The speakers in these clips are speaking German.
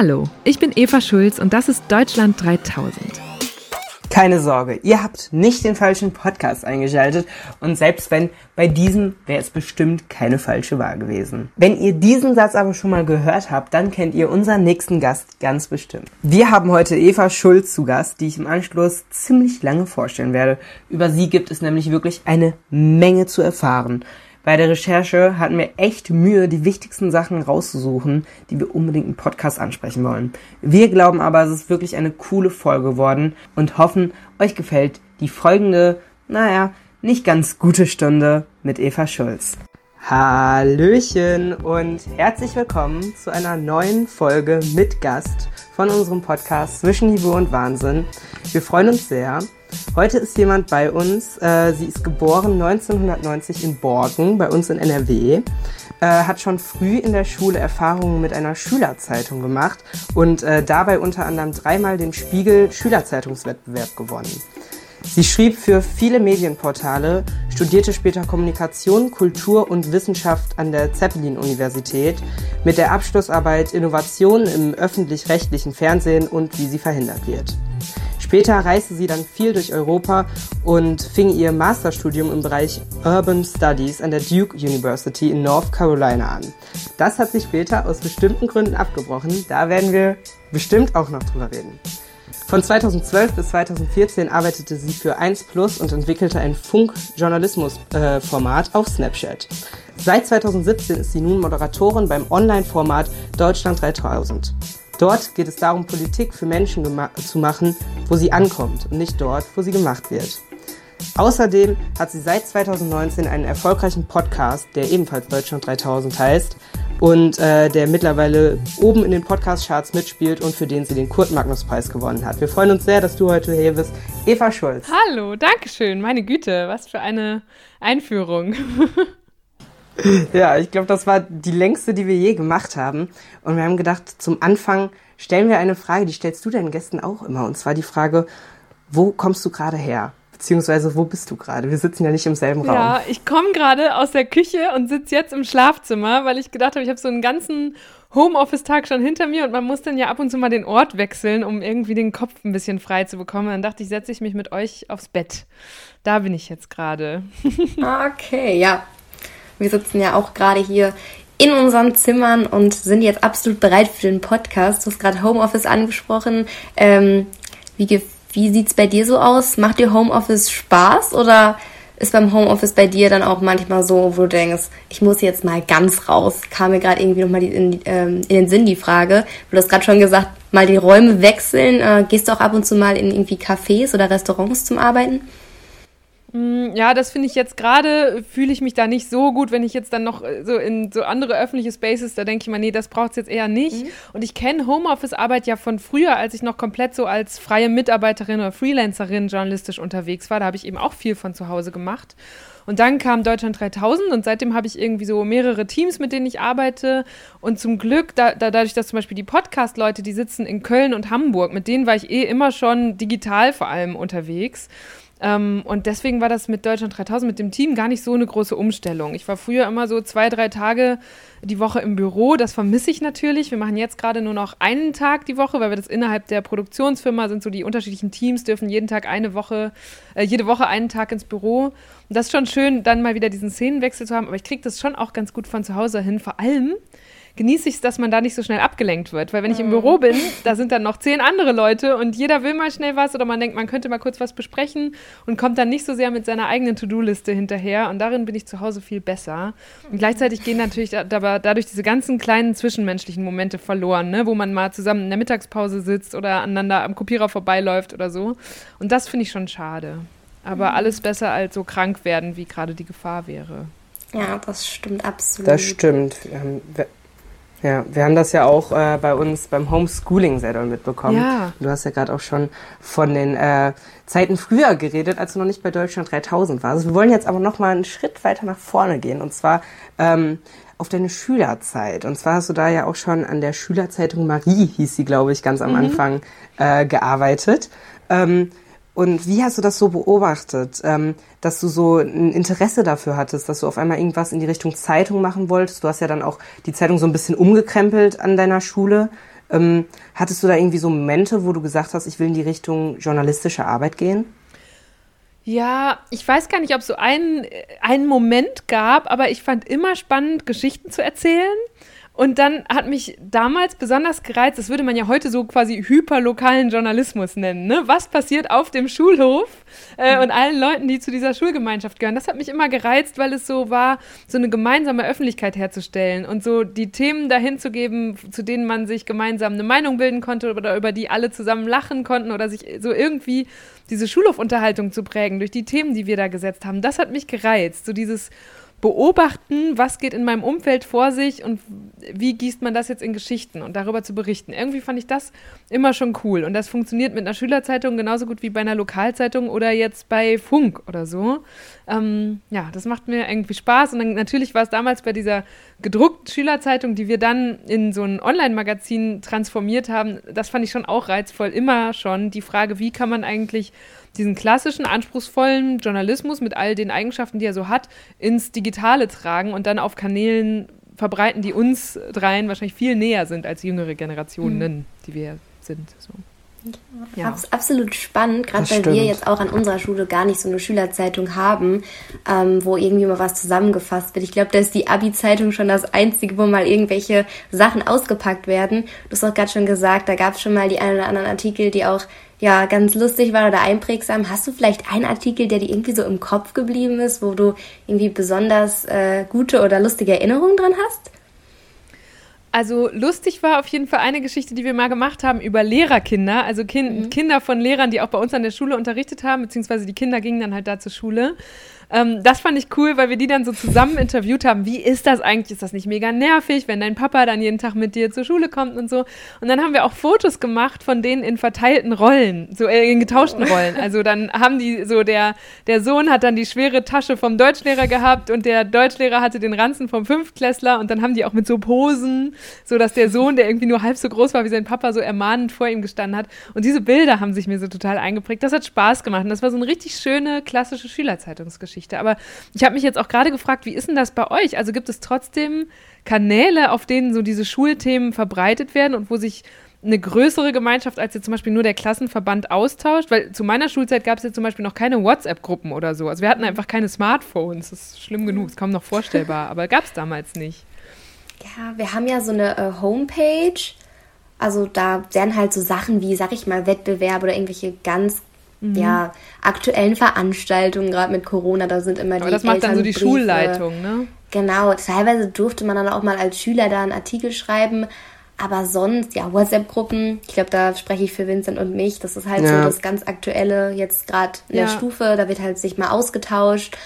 Hallo, ich bin Eva Schulz und das ist Deutschland 3000. Keine Sorge, ihr habt nicht den falschen Podcast eingeschaltet und selbst wenn, bei diesem wäre es bestimmt keine falsche Wahl gewesen. Wenn ihr diesen Satz aber schon mal gehört habt, dann kennt ihr unseren nächsten Gast ganz bestimmt. Wir haben heute Eva Schulz zu Gast, die ich im Anschluss ziemlich lange vorstellen werde. Über sie gibt es nämlich wirklich eine Menge zu erfahren. Bei der Recherche hatten wir echt Mühe, die wichtigsten Sachen rauszusuchen, die wir unbedingt im Podcast ansprechen wollen. Wir glauben aber, es ist wirklich eine coole Folge geworden und hoffen, euch gefällt die folgende, naja, nicht ganz gute Stunde mit Eva Schulz. Hallöchen und herzlich willkommen zu einer neuen Folge mit Gast von unserem Podcast Zwischenniveau und Wahnsinn. Wir freuen uns sehr. Heute ist jemand bei uns. Äh, sie ist geboren 1990 in Borken, bei uns in NRW. Äh, hat schon früh in der Schule Erfahrungen mit einer Schülerzeitung gemacht und äh, dabei unter anderem dreimal den Spiegel Schülerzeitungswettbewerb gewonnen. Sie schrieb für viele Medienportale, studierte später Kommunikation, Kultur und Wissenschaft an der Zeppelin-Universität mit der Abschlussarbeit Innovation im öffentlich-rechtlichen Fernsehen und wie sie verhindert wird. Später reiste sie dann viel durch Europa und fing ihr Masterstudium im Bereich Urban Studies an der Duke University in North Carolina an. Das hat sie später aus bestimmten Gründen abgebrochen. Da werden wir bestimmt auch noch drüber reden. Von 2012 bis 2014 arbeitete sie für 1 Plus und entwickelte ein Funk-Journalismus-Format auf Snapchat. Seit 2017 ist sie nun Moderatorin beim Online-Format Deutschland 3000. Dort geht es darum, Politik für Menschen zu machen, wo sie ankommt und nicht dort, wo sie gemacht wird. Außerdem hat sie seit 2019 einen erfolgreichen Podcast, der ebenfalls Deutschland 3000 heißt und äh, der mittlerweile oben in den Podcast-Charts mitspielt und für den sie den Kurt-Magnus-Preis gewonnen hat. Wir freuen uns sehr, dass du heute hier bist. Eva Schulz. Hallo, Dankeschön. Meine Güte, was für eine Einführung. ja, ich glaube, das war die längste, die wir je gemacht haben. Und wir haben gedacht, zum Anfang stellen wir eine Frage, die stellst du deinen Gästen auch immer. Und zwar die Frage, wo kommst du gerade her? Beziehungsweise, wo bist du gerade? Wir sitzen ja nicht im selben Raum. Ja, ich komme gerade aus der Küche und sitze jetzt im Schlafzimmer, weil ich gedacht habe, ich habe so einen ganzen Homeoffice-Tag schon hinter mir und man muss dann ja ab und zu mal den Ort wechseln, um irgendwie den Kopf ein bisschen frei zu bekommen. Dann dachte ich, setze ich mich mit euch aufs Bett. Da bin ich jetzt gerade. okay, ja. Wir sitzen ja auch gerade hier in unseren Zimmern und sind jetzt absolut bereit für den Podcast. Du hast gerade Homeoffice angesprochen. Ähm, wie, wie sieht's bei dir so aus? Macht dir Homeoffice Spaß oder ist beim Homeoffice bei dir dann auch manchmal so, wo du denkst, ich muss jetzt mal ganz raus? Kam mir gerade irgendwie nochmal in, ähm, in den Sinn die Frage. Du hast gerade schon gesagt, mal die Räume wechseln. Äh, gehst du auch ab und zu mal in irgendwie Cafés oder Restaurants zum Arbeiten? Mm, ja, das finde ich jetzt gerade, fühle ich mich da nicht so gut, wenn ich jetzt dann noch äh, so in so andere öffentliche Spaces, da denke ich mal, nee, das braucht es jetzt eher nicht. Mhm. Und ich kenne Homeoffice-Arbeit ja von früher, als ich noch komplett so als freie Mitarbeiterin oder Freelancerin journalistisch unterwegs war. Da habe ich eben auch viel von zu Hause gemacht. Und dann kam Deutschland 3000 und seitdem habe ich irgendwie so mehrere Teams, mit denen ich arbeite. Und zum Glück, da, da, dadurch, dass zum Beispiel die Podcast-Leute, die sitzen in Köln und Hamburg, mit denen war ich eh immer schon digital vor allem unterwegs. Ähm, und deswegen war das mit Deutschland 3000, mit dem Team, gar nicht so eine große Umstellung. Ich war früher immer so zwei, drei Tage die Woche im Büro. Das vermisse ich natürlich. Wir machen jetzt gerade nur noch einen Tag die Woche, weil wir das innerhalb der Produktionsfirma sind. So die unterschiedlichen Teams dürfen jeden Tag eine Woche, äh, jede Woche einen Tag ins Büro. Und das ist schon schön, dann mal wieder diesen Szenenwechsel zu haben. Aber ich kriege das schon auch ganz gut von zu Hause hin. Vor allem, genieße ich es, dass man da nicht so schnell abgelenkt wird. Weil wenn ich im Büro bin, da sind dann noch zehn andere Leute und jeder will mal schnell was oder man denkt, man könnte mal kurz was besprechen und kommt dann nicht so sehr mit seiner eigenen To-Do-Liste hinterher. Und darin bin ich zu Hause viel besser. Und gleichzeitig gehen natürlich aber dadurch diese ganzen kleinen zwischenmenschlichen Momente verloren, ne? wo man mal zusammen in der Mittagspause sitzt oder aneinander am Kopierer vorbeiläuft oder so. Und das finde ich schon schade. Aber mhm. alles besser als so krank werden, wie gerade die Gefahr wäre. Ja, das stimmt absolut. Das stimmt. Ja, wir haben das ja auch äh, bei uns beim Homeschooling sehr doll mitbekommen. Ja. Du hast ja gerade auch schon von den äh, Zeiten früher geredet, als du noch nicht bei Deutschland 3000 warst. Also wir wollen jetzt aber noch mal einen Schritt weiter nach vorne gehen und zwar ähm, auf deine Schülerzeit. Und zwar hast du da ja auch schon an der Schülerzeitung Marie, hieß sie, glaube ich, ganz am mhm. Anfang äh, gearbeitet. Ähm, und wie hast du das so beobachtet, ähm, dass du so ein Interesse dafür hattest, dass du auf einmal irgendwas in die Richtung Zeitung machen wolltest? Du hast ja dann auch die Zeitung so ein bisschen umgekrempelt an deiner Schule. Ähm, hattest du da irgendwie so Momente, wo du gesagt hast, ich will in die Richtung journalistische Arbeit gehen? Ja, ich weiß gar nicht, ob es so einen, einen Moment gab, aber ich fand immer spannend, Geschichten zu erzählen. Und dann hat mich damals besonders gereizt, das würde man ja heute so quasi hyperlokalen Journalismus nennen. Ne? Was passiert auf dem Schulhof äh, mhm. und allen Leuten, die zu dieser Schulgemeinschaft gehören? Das hat mich immer gereizt, weil es so war, so eine gemeinsame Öffentlichkeit herzustellen und so die Themen dahin zu geben, zu denen man sich gemeinsam eine Meinung bilden konnte oder über die alle zusammen lachen konnten oder sich so irgendwie diese Schulhofunterhaltung zu prägen durch die Themen, die wir da gesetzt haben. Das hat mich gereizt. So dieses beobachten, was geht in meinem Umfeld vor sich und wie gießt man das jetzt in Geschichten und darüber zu berichten. Irgendwie fand ich das immer schon cool. Und das funktioniert mit einer Schülerzeitung genauso gut wie bei einer Lokalzeitung oder jetzt bei Funk oder so. Ähm, ja, das macht mir irgendwie Spaß. Und dann natürlich war es damals bei dieser gedruckten Schülerzeitung, die wir dann in so ein Online-Magazin transformiert haben. Das fand ich schon auch reizvoll. Immer schon die Frage, wie kann man eigentlich diesen klassischen, anspruchsvollen Journalismus mit all den Eigenschaften, die er so hat, ins Digitale tragen und dann auf Kanälen verbreiten, die uns dreien wahrscheinlich viel näher sind als jüngere Generationen, mhm. die wir sind. So. Ja. absolut spannend, gerade weil stimmt. wir jetzt auch an unserer Schule gar nicht so eine Schülerzeitung haben, ähm, wo irgendwie mal was zusammengefasst wird. Ich glaube, da ist die Abi-Zeitung schon das Einzige, wo mal irgendwelche Sachen ausgepackt werden. Du hast auch gerade schon gesagt, da gab es schon mal die ein oder anderen Artikel, die auch ja ganz lustig waren oder einprägsam. Hast du vielleicht einen Artikel, der dir irgendwie so im Kopf geblieben ist, wo du irgendwie besonders äh, gute oder lustige Erinnerungen dran hast? Also lustig war auf jeden Fall eine Geschichte, die wir mal gemacht haben über Lehrerkinder, also kind, mhm. Kinder von Lehrern, die auch bei uns an der Schule unterrichtet haben, beziehungsweise die Kinder gingen dann halt da zur Schule. Ähm, das fand ich cool, weil wir die dann so zusammen interviewt haben. Wie ist das eigentlich? Ist das nicht mega nervig, wenn dein Papa dann jeden Tag mit dir zur Schule kommt und so? Und dann haben wir auch Fotos gemacht von denen in verteilten Rollen, so äh, in getauschten Rollen. Also dann haben die so der, der Sohn hat dann die schwere Tasche vom Deutschlehrer gehabt und der Deutschlehrer hatte den Ranzen vom Fünftklässler und dann haben die auch mit so Posen, so dass der Sohn, der irgendwie nur halb so groß war wie sein Papa, so ermahnend vor ihm gestanden hat. Und diese Bilder haben sich mir so total eingeprägt. Das hat Spaß gemacht und das war so eine richtig schöne klassische Schülerzeitungsgeschichte. Geschichte. Aber ich habe mich jetzt auch gerade gefragt, wie ist denn das bei euch? Also gibt es trotzdem Kanäle, auf denen so diese Schulthemen verbreitet werden und wo sich eine größere Gemeinschaft als jetzt zum Beispiel nur der Klassenverband austauscht? Weil zu meiner Schulzeit gab es jetzt zum Beispiel noch keine WhatsApp-Gruppen oder so. Also wir hatten einfach keine Smartphones. Das ist schlimm genug, ist kaum noch vorstellbar, aber gab es damals nicht. Ja, wir haben ja so eine äh, Homepage. Also da werden halt so Sachen wie, sag ich mal, Wettbewerbe oder irgendwelche ganz mhm. ja, aktuellen Veranstaltungen, gerade mit Corona, da sind immer die. Aber das macht dann so die Schulleitung, ne? Genau, teilweise durfte man dann auch mal als Schüler da einen Artikel schreiben. Aber sonst, ja, WhatsApp-Gruppen, ich glaube, da spreche ich für Vincent und mich. Das ist halt ja. so das ganz Aktuelle jetzt gerade in ja. der Stufe. Da wird halt sich mal ausgetauscht.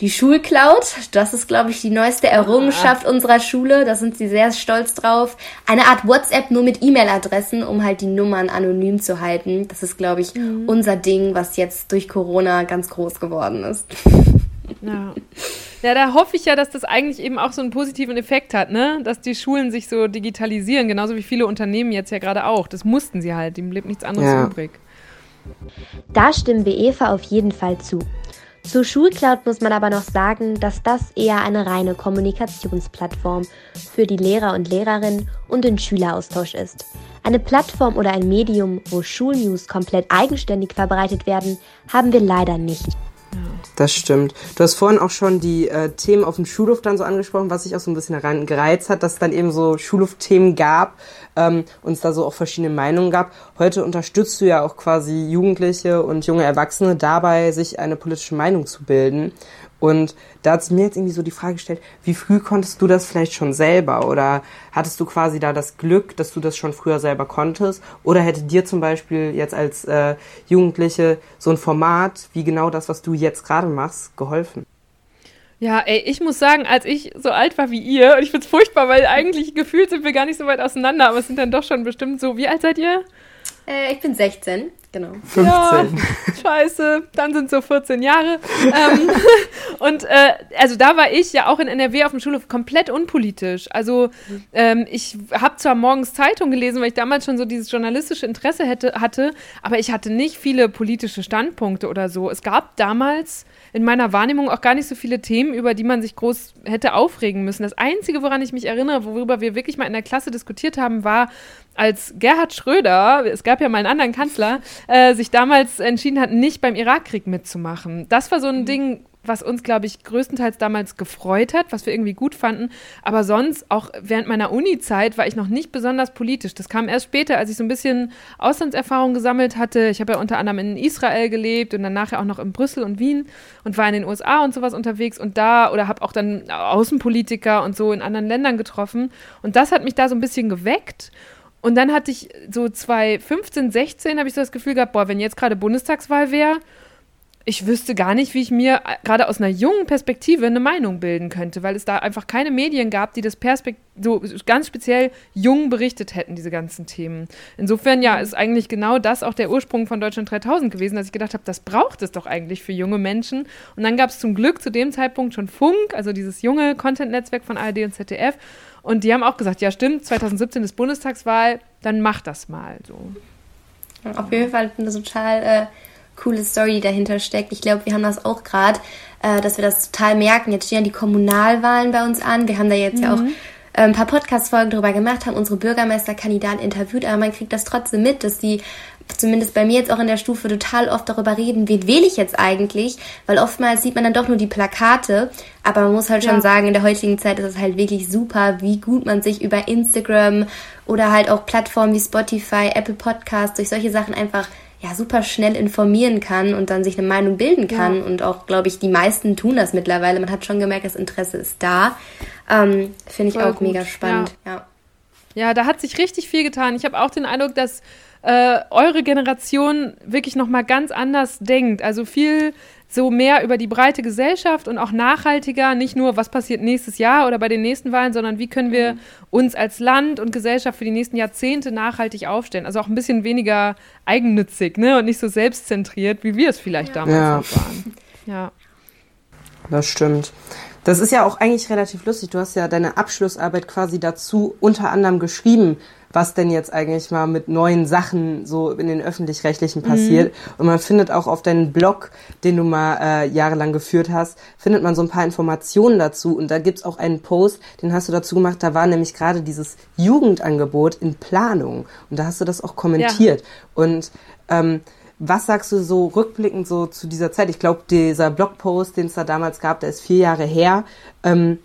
Die Schulcloud, das ist, glaube ich, die neueste Errungenschaft ah. unserer Schule. Da sind sie sehr stolz drauf. Eine Art WhatsApp nur mit E-Mail-Adressen, um halt die Nummern anonym zu halten. Das ist, glaube ich, mhm. unser Ding, was jetzt durch Corona ganz groß geworden ist. Ja. ja, da hoffe ich ja, dass das eigentlich eben auch so einen positiven Effekt hat, ne? Dass die Schulen sich so digitalisieren, genauso wie viele Unternehmen jetzt ja gerade auch. Das mussten sie halt, dem blieb nichts anderes ja. übrig. Da stimmen wir Eva auf jeden Fall zu. Zu Schulcloud muss man aber noch sagen, dass das eher eine reine Kommunikationsplattform für die Lehrer und Lehrerinnen und den Schüleraustausch ist. Eine Plattform oder ein Medium, wo Schulnews komplett eigenständig verbreitet werden, haben wir leider nicht. Das stimmt. Du hast vorhin auch schon die äh, Themen auf dem Schulhof dann so angesprochen, was sich auch so ein bisschen daran gereizt hat, dass es dann eben so Schulhof-Themen gab ähm, und es da so auch verschiedene Meinungen gab. Heute unterstützt du ja auch quasi Jugendliche und junge Erwachsene dabei, sich eine politische Meinung zu bilden. Und da hat sich mir jetzt irgendwie so die Frage gestellt, wie früh konntest du das vielleicht schon selber? Oder hattest du quasi da das Glück, dass du das schon früher selber konntest? Oder hätte dir zum Beispiel jetzt als äh, Jugendliche so ein Format wie genau das, was du jetzt gerade machst, geholfen? Ja, ey, ich muss sagen, als ich so alt war wie ihr, und ich find's furchtbar, weil eigentlich gefühlt sind wir gar nicht so weit auseinander, aber es sind dann doch schon bestimmt so, wie alt seid ihr? Äh, ich bin 16, genau. 15. Ja, scheiße, dann sind so 14 Jahre. ähm, und äh, also da war ich ja auch in NRW auf dem Schulhof komplett unpolitisch. Also ähm, ich habe zwar morgens Zeitung gelesen, weil ich damals schon so dieses journalistische Interesse hätte, hatte, aber ich hatte nicht viele politische Standpunkte oder so. Es gab damals in meiner Wahrnehmung auch gar nicht so viele Themen, über die man sich groß hätte aufregen müssen. Das Einzige, woran ich mich erinnere, worüber wir wirklich mal in der Klasse diskutiert haben, war, als Gerhard Schröder, es gab ja mal einen anderen Kanzler, äh, sich damals entschieden hat, nicht beim Irakkrieg mitzumachen. Das war so ein mhm. Ding, was uns, glaube ich, größtenteils damals gefreut hat, was wir irgendwie gut fanden. Aber sonst, auch während meiner Uni-Zeit, war ich noch nicht besonders politisch. Das kam erst später, als ich so ein bisschen Auslandserfahrung gesammelt hatte. Ich habe ja unter anderem in Israel gelebt und dann nachher auch noch in Brüssel und Wien und war in den USA und sowas unterwegs und da oder habe auch dann Außenpolitiker und so in anderen Ländern getroffen. Und das hat mich da so ein bisschen geweckt. Und dann hatte ich so 2015, 16 habe ich so das Gefühl gehabt, boah, wenn jetzt gerade Bundestagswahl wäre, ich wüsste gar nicht, wie ich mir äh, gerade aus einer jungen Perspektive eine Meinung bilden könnte, weil es da einfach keine Medien gab, die das Perspekt so ganz speziell jung berichtet hätten, diese ganzen Themen. Insofern, ja, ist eigentlich genau das auch der Ursprung von Deutschland 3000 gewesen, dass ich gedacht habe, das braucht es doch eigentlich für junge Menschen. Und dann gab es zum Glück zu dem Zeitpunkt schon Funk, also dieses junge Content-Netzwerk von ARD und ZDF. Und die haben auch gesagt, ja stimmt, 2017 ist Bundestagswahl, dann mach das mal so. Auf jeden Fall eine total... Äh coole Story dahinter steckt. Ich glaube, wir haben das auch gerade, äh, dass wir das total merken. Jetzt stehen ja die Kommunalwahlen bei uns an. Wir haben da jetzt mhm. ja auch äh, ein paar Podcast-Folgen darüber gemacht, haben unsere Bürgermeisterkandidaten interviewt, aber man kriegt das trotzdem mit, dass die zumindest bei mir jetzt auch in der Stufe total oft darüber reden, wen wähle ich jetzt eigentlich, weil oftmals sieht man dann doch nur die Plakate, aber man muss halt schon ja. sagen, in der heutigen Zeit ist es halt wirklich super, wie gut man sich über Instagram oder halt auch Plattformen wie Spotify, Apple Podcasts durch solche Sachen einfach ja super schnell informieren kann und dann sich eine Meinung bilden kann. Ja. Und auch, glaube ich, die meisten tun das mittlerweile. Man hat schon gemerkt, das Interesse ist da. Ähm, Finde ich Voll auch gut. mega spannend. Ja. ja. ja, da hat sich richtig viel getan. Ich habe auch den Eindruck, dass äh, eure Generation wirklich noch mal ganz anders denkt. Also viel so mehr über die breite Gesellschaft und auch nachhaltiger, nicht nur, was passiert nächstes Jahr oder bei den nächsten Wahlen, sondern wie können wir mhm. uns als Land und Gesellschaft für die nächsten Jahrzehnte nachhaltig aufstellen. Also auch ein bisschen weniger eigennützig ne? und nicht so selbstzentriert, wie wir es vielleicht damals ja. waren. Ja. Das stimmt. Das ist ja auch eigentlich relativ lustig. Du hast ja deine Abschlussarbeit quasi dazu unter anderem geschrieben, was denn jetzt eigentlich mal mit neuen Sachen so in den öffentlich-rechtlichen passiert. Mhm. Und man findet auch auf deinem Blog, den du mal äh, jahrelang geführt hast, findet man so ein paar Informationen dazu. Und da gibt's auch einen Post, den hast du dazu gemacht, da war nämlich gerade dieses Jugendangebot in Planung. Und da hast du das auch kommentiert. Ja. Und ähm, was sagst du so rückblickend so zu dieser Zeit? Ich glaube, dieser Blogpost, den es da damals gab, der ist vier Jahre her. Ähm,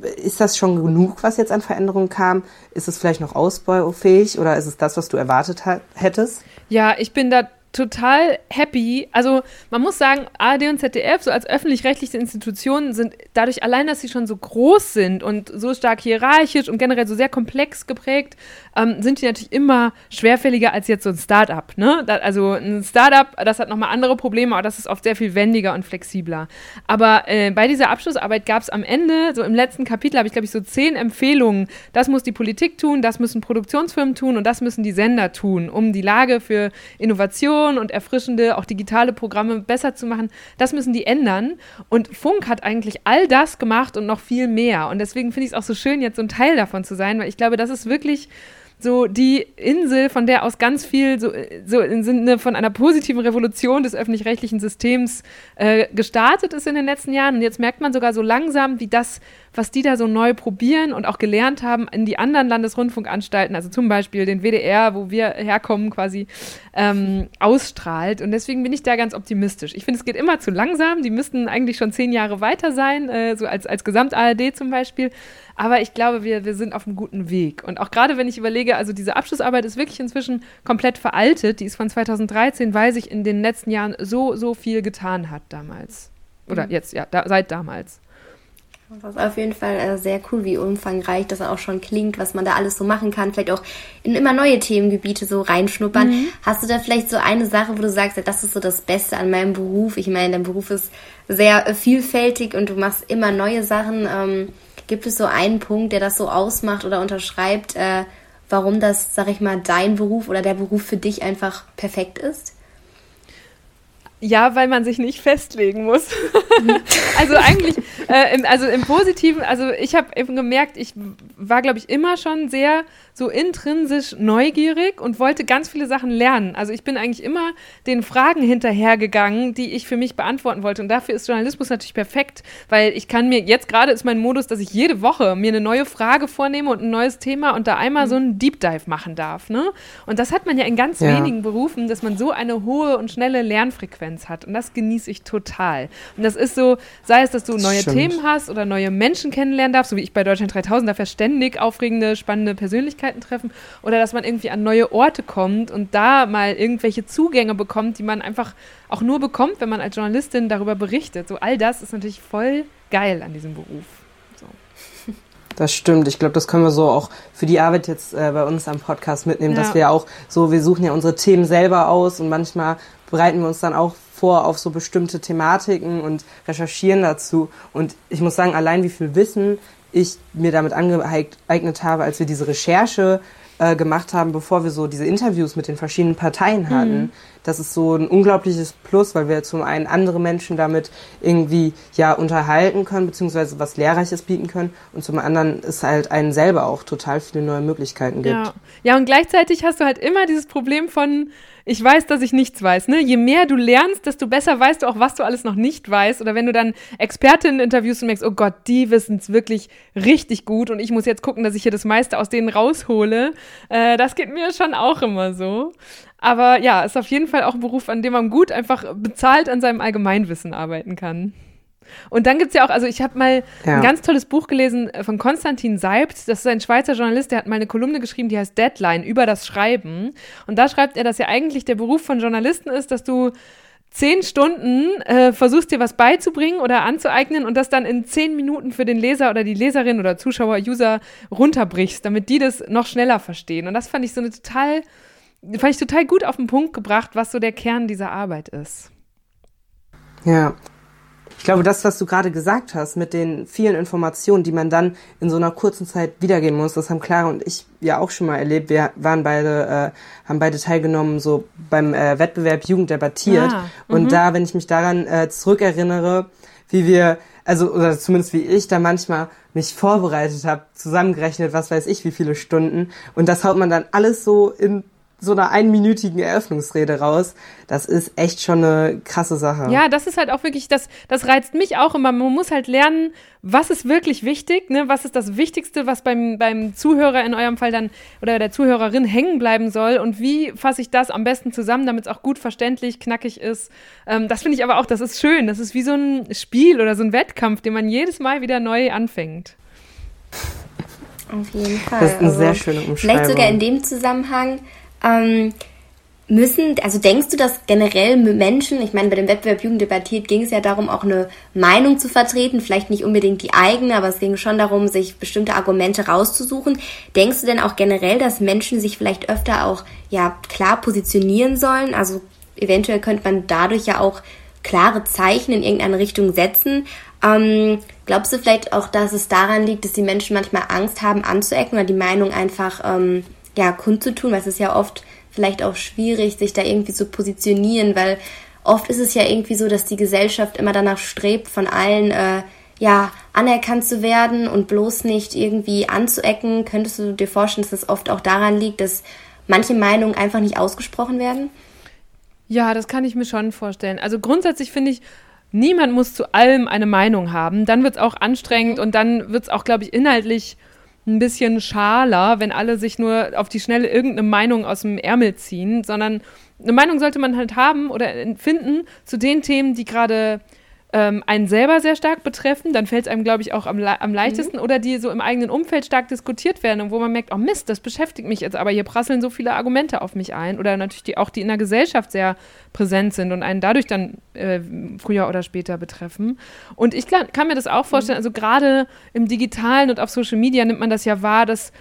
ist das schon genug, was jetzt an Veränderungen kam? Ist es vielleicht noch ausbaufähig oder ist es das, was du erwartet hättest? Ja, ich bin da total happy. Also man muss sagen, ARD und ZDF, so als öffentlich-rechtliche Institutionen, sind dadurch allein, dass sie schon so groß sind und so stark hierarchisch und generell so sehr komplex geprägt, ähm, sind die natürlich immer schwerfälliger als jetzt so ein Startup. Ne? Da, also ein Startup, das hat nochmal andere Probleme, aber das ist oft sehr viel wendiger und flexibler. Aber äh, bei dieser Abschlussarbeit gab es am Ende, so im letzten Kapitel, habe ich glaube ich so zehn Empfehlungen. Das muss die Politik tun, das müssen Produktionsfirmen tun und das müssen die Sender tun, um die Lage für Innovation und erfrischende, auch digitale Programme besser zu machen. Das müssen die ändern. Und Funk hat eigentlich all das gemacht und noch viel mehr. Und deswegen finde ich es auch so schön, jetzt so ein Teil davon zu sein, weil ich glaube, das ist wirklich so die Insel, von der aus ganz viel so, so im Sinne von einer positiven Revolution des öffentlich-rechtlichen Systems äh, gestartet ist in den letzten Jahren. Und jetzt merkt man sogar so langsam, wie das was die da so neu probieren und auch gelernt haben in die anderen Landesrundfunkanstalten, also zum Beispiel den WDR, wo wir herkommen, quasi ähm, ausstrahlt. Und deswegen bin ich da ganz optimistisch. Ich finde, es geht immer zu langsam. Die müssten eigentlich schon zehn Jahre weiter sein, äh, so als, als Gesamt-ARD zum Beispiel. Aber ich glaube, wir, wir sind auf einem guten Weg. Und auch gerade wenn ich überlege, also diese Abschlussarbeit ist wirklich inzwischen komplett veraltet. Die ist von 2013, weil sich in den letzten Jahren so, so viel getan hat damals. Oder mhm. jetzt, ja, da, seit damals. Das ist auf jeden Fall äh, sehr cool, wie umfangreich das auch schon klingt, was man da alles so machen kann. Vielleicht auch in immer neue Themengebiete so reinschnuppern. Mhm. Hast du da vielleicht so eine Sache, wo du sagst, das ist so das Beste an meinem Beruf? Ich meine, dein Beruf ist sehr äh, vielfältig und du machst immer neue Sachen. Ähm, gibt es so einen Punkt, der das so ausmacht oder unterschreibt, äh, warum das, sag ich mal, dein Beruf oder der Beruf für dich einfach perfekt ist? Ja, weil man sich nicht festlegen muss. also eigentlich, äh, im, also im Positiven, also ich habe eben gemerkt, ich war, glaube ich, immer schon sehr so intrinsisch neugierig und wollte ganz viele Sachen lernen. Also ich bin eigentlich immer den Fragen hinterhergegangen, die ich für mich beantworten wollte. Und dafür ist Journalismus natürlich perfekt, weil ich kann mir, jetzt gerade ist mein Modus, dass ich jede Woche mir eine neue Frage vornehme und ein neues Thema und da einmal so einen Deep Dive machen darf. Ne? Und das hat man ja in ganz ja. wenigen Berufen, dass man so eine hohe und schnelle Lernfrequenz hat. Und das genieße ich total. Und das ist so, sei es, dass du neue Stimmt. Themen hast oder neue Menschen kennenlernen darfst, so wie ich bei Deutschland 3000, dafür ständig aufregende, spannende Persönlichkeiten Persönlichkeiten treffen oder dass man irgendwie an neue Orte kommt und da mal irgendwelche Zugänge bekommt, die man einfach auch nur bekommt, wenn man als Journalistin darüber berichtet. So all das ist natürlich voll geil an diesem Beruf. So. Das stimmt. Ich glaube, das können wir so auch für die Arbeit jetzt äh, bei uns am Podcast mitnehmen, ja. dass wir auch so, wir suchen ja unsere Themen selber aus und manchmal bereiten wir uns dann auch vor auf so bestimmte Thematiken und recherchieren dazu. Und ich muss sagen, allein wie viel Wissen ich mir damit angeeignet habe, als wir diese Recherche äh, gemacht haben, bevor wir so diese Interviews mit den verschiedenen Parteien hatten. Mhm. Das ist so ein unglaubliches Plus, weil wir zum einen andere Menschen damit irgendwie ja unterhalten können, beziehungsweise was Lehrreiches bieten können und zum anderen es halt einen selber auch total viele neue Möglichkeiten gibt. Ja, ja und gleichzeitig hast du halt immer dieses Problem von ich weiß, dass ich nichts weiß. Ne? Je mehr du lernst, desto besser weißt du auch, was du alles noch nicht weißt. Oder wenn du dann Expertinnen interviewst und merkst, oh Gott, die wissen es wirklich richtig gut und ich muss jetzt gucken, dass ich hier das meiste aus denen raushole. Äh, das geht mir schon auch immer so. Aber ja, ist auf jeden Fall auch ein Beruf, an dem man gut einfach bezahlt an seinem Allgemeinwissen arbeiten kann. Und dann gibt es ja auch, also ich habe mal ja. ein ganz tolles Buch gelesen äh, von Konstantin Seibt. Das ist ein Schweizer Journalist, der hat mal eine Kolumne geschrieben, die heißt Deadline über das Schreiben. Und da schreibt er, dass ja eigentlich der Beruf von Journalisten ist, dass du zehn Stunden äh, versuchst dir was beizubringen oder anzueignen und das dann in zehn Minuten für den Leser oder die Leserin oder Zuschauer, User runterbrichst, damit die das noch schneller verstehen. Und das fand ich so eine total, fand ich total gut auf den Punkt gebracht, was so der Kern dieser Arbeit ist. Ja, ich glaube, das, was du gerade gesagt hast, mit den vielen Informationen, die man dann in so einer kurzen Zeit wiedergeben muss, das haben Clara und ich ja auch schon mal erlebt. Wir waren beide, äh, haben beide teilgenommen, so beim äh, Wettbewerb Jugend debattiert. Ah, und mhm. da, wenn ich mich daran äh, zurückerinnere, wie wir, also, oder zumindest wie ich da manchmal mich vorbereitet habe, zusammengerechnet, was weiß ich, wie viele Stunden. Und das haut man dann alles so in so einer einminütigen Eröffnungsrede raus. Das ist echt schon eine krasse Sache. Ja, das ist halt auch wirklich, das, das reizt mich auch immer. Man muss halt lernen, was ist wirklich wichtig, ne? was ist das Wichtigste, was beim, beim Zuhörer in eurem Fall dann oder der Zuhörerin hängen bleiben soll und wie fasse ich das am besten zusammen, damit es auch gut verständlich, knackig ist. Ähm, das finde ich aber auch, das ist schön. Das ist wie so ein Spiel oder so ein Wettkampf, den man jedes Mal wieder neu anfängt. Auf jeden Fall. Das ist eine also, sehr schöne Umschreibung. Vielleicht sogar in dem Zusammenhang, ähm, müssen, also denkst du, dass generell Menschen, ich meine, bei dem Wettbewerb Jugend debattiert ging es ja darum, auch eine Meinung zu vertreten, vielleicht nicht unbedingt die eigene, aber es ging schon darum, sich bestimmte Argumente rauszusuchen. Denkst du denn auch generell, dass Menschen sich vielleicht öfter auch, ja, klar positionieren sollen? Also eventuell könnte man dadurch ja auch klare Zeichen in irgendeine Richtung setzen. Ähm, glaubst du vielleicht auch, dass es daran liegt, dass die Menschen manchmal Angst haben, anzuecken oder die Meinung einfach, ähm, ja, kundzutun, weil es ist ja oft vielleicht auch schwierig, sich da irgendwie zu positionieren, weil oft ist es ja irgendwie so, dass die Gesellschaft immer danach strebt, von allen äh, ja anerkannt zu werden und bloß nicht irgendwie anzuecken. Könntest du dir vorstellen, dass das oft auch daran liegt, dass manche Meinungen einfach nicht ausgesprochen werden? Ja, das kann ich mir schon vorstellen. Also grundsätzlich finde ich, niemand muss zu allem eine Meinung haben. Dann wird es auch anstrengend und dann wird es auch, glaube ich, inhaltlich ein bisschen schaler, wenn alle sich nur auf die Schnelle irgendeine Meinung aus dem Ärmel ziehen, sondern eine Meinung sollte man halt haben oder finden zu den Themen, die gerade ähm, einen selber sehr stark betreffen, dann fällt es einem, glaube ich, auch am, am leichtesten mhm. oder die so im eigenen Umfeld stark diskutiert werden und wo man merkt, oh Mist, das beschäftigt mich jetzt, aber hier prasseln so viele Argumente auf mich ein oder natürlich die auch, die in der Gesellschaft sehr präsent sind und einen dadurch dann äh, früher oder später betreffen. Und ich kann mir das auch vorstellen, mhm. also gerade im Digitalen und auf Social Media nimmt man das ja wahr, dass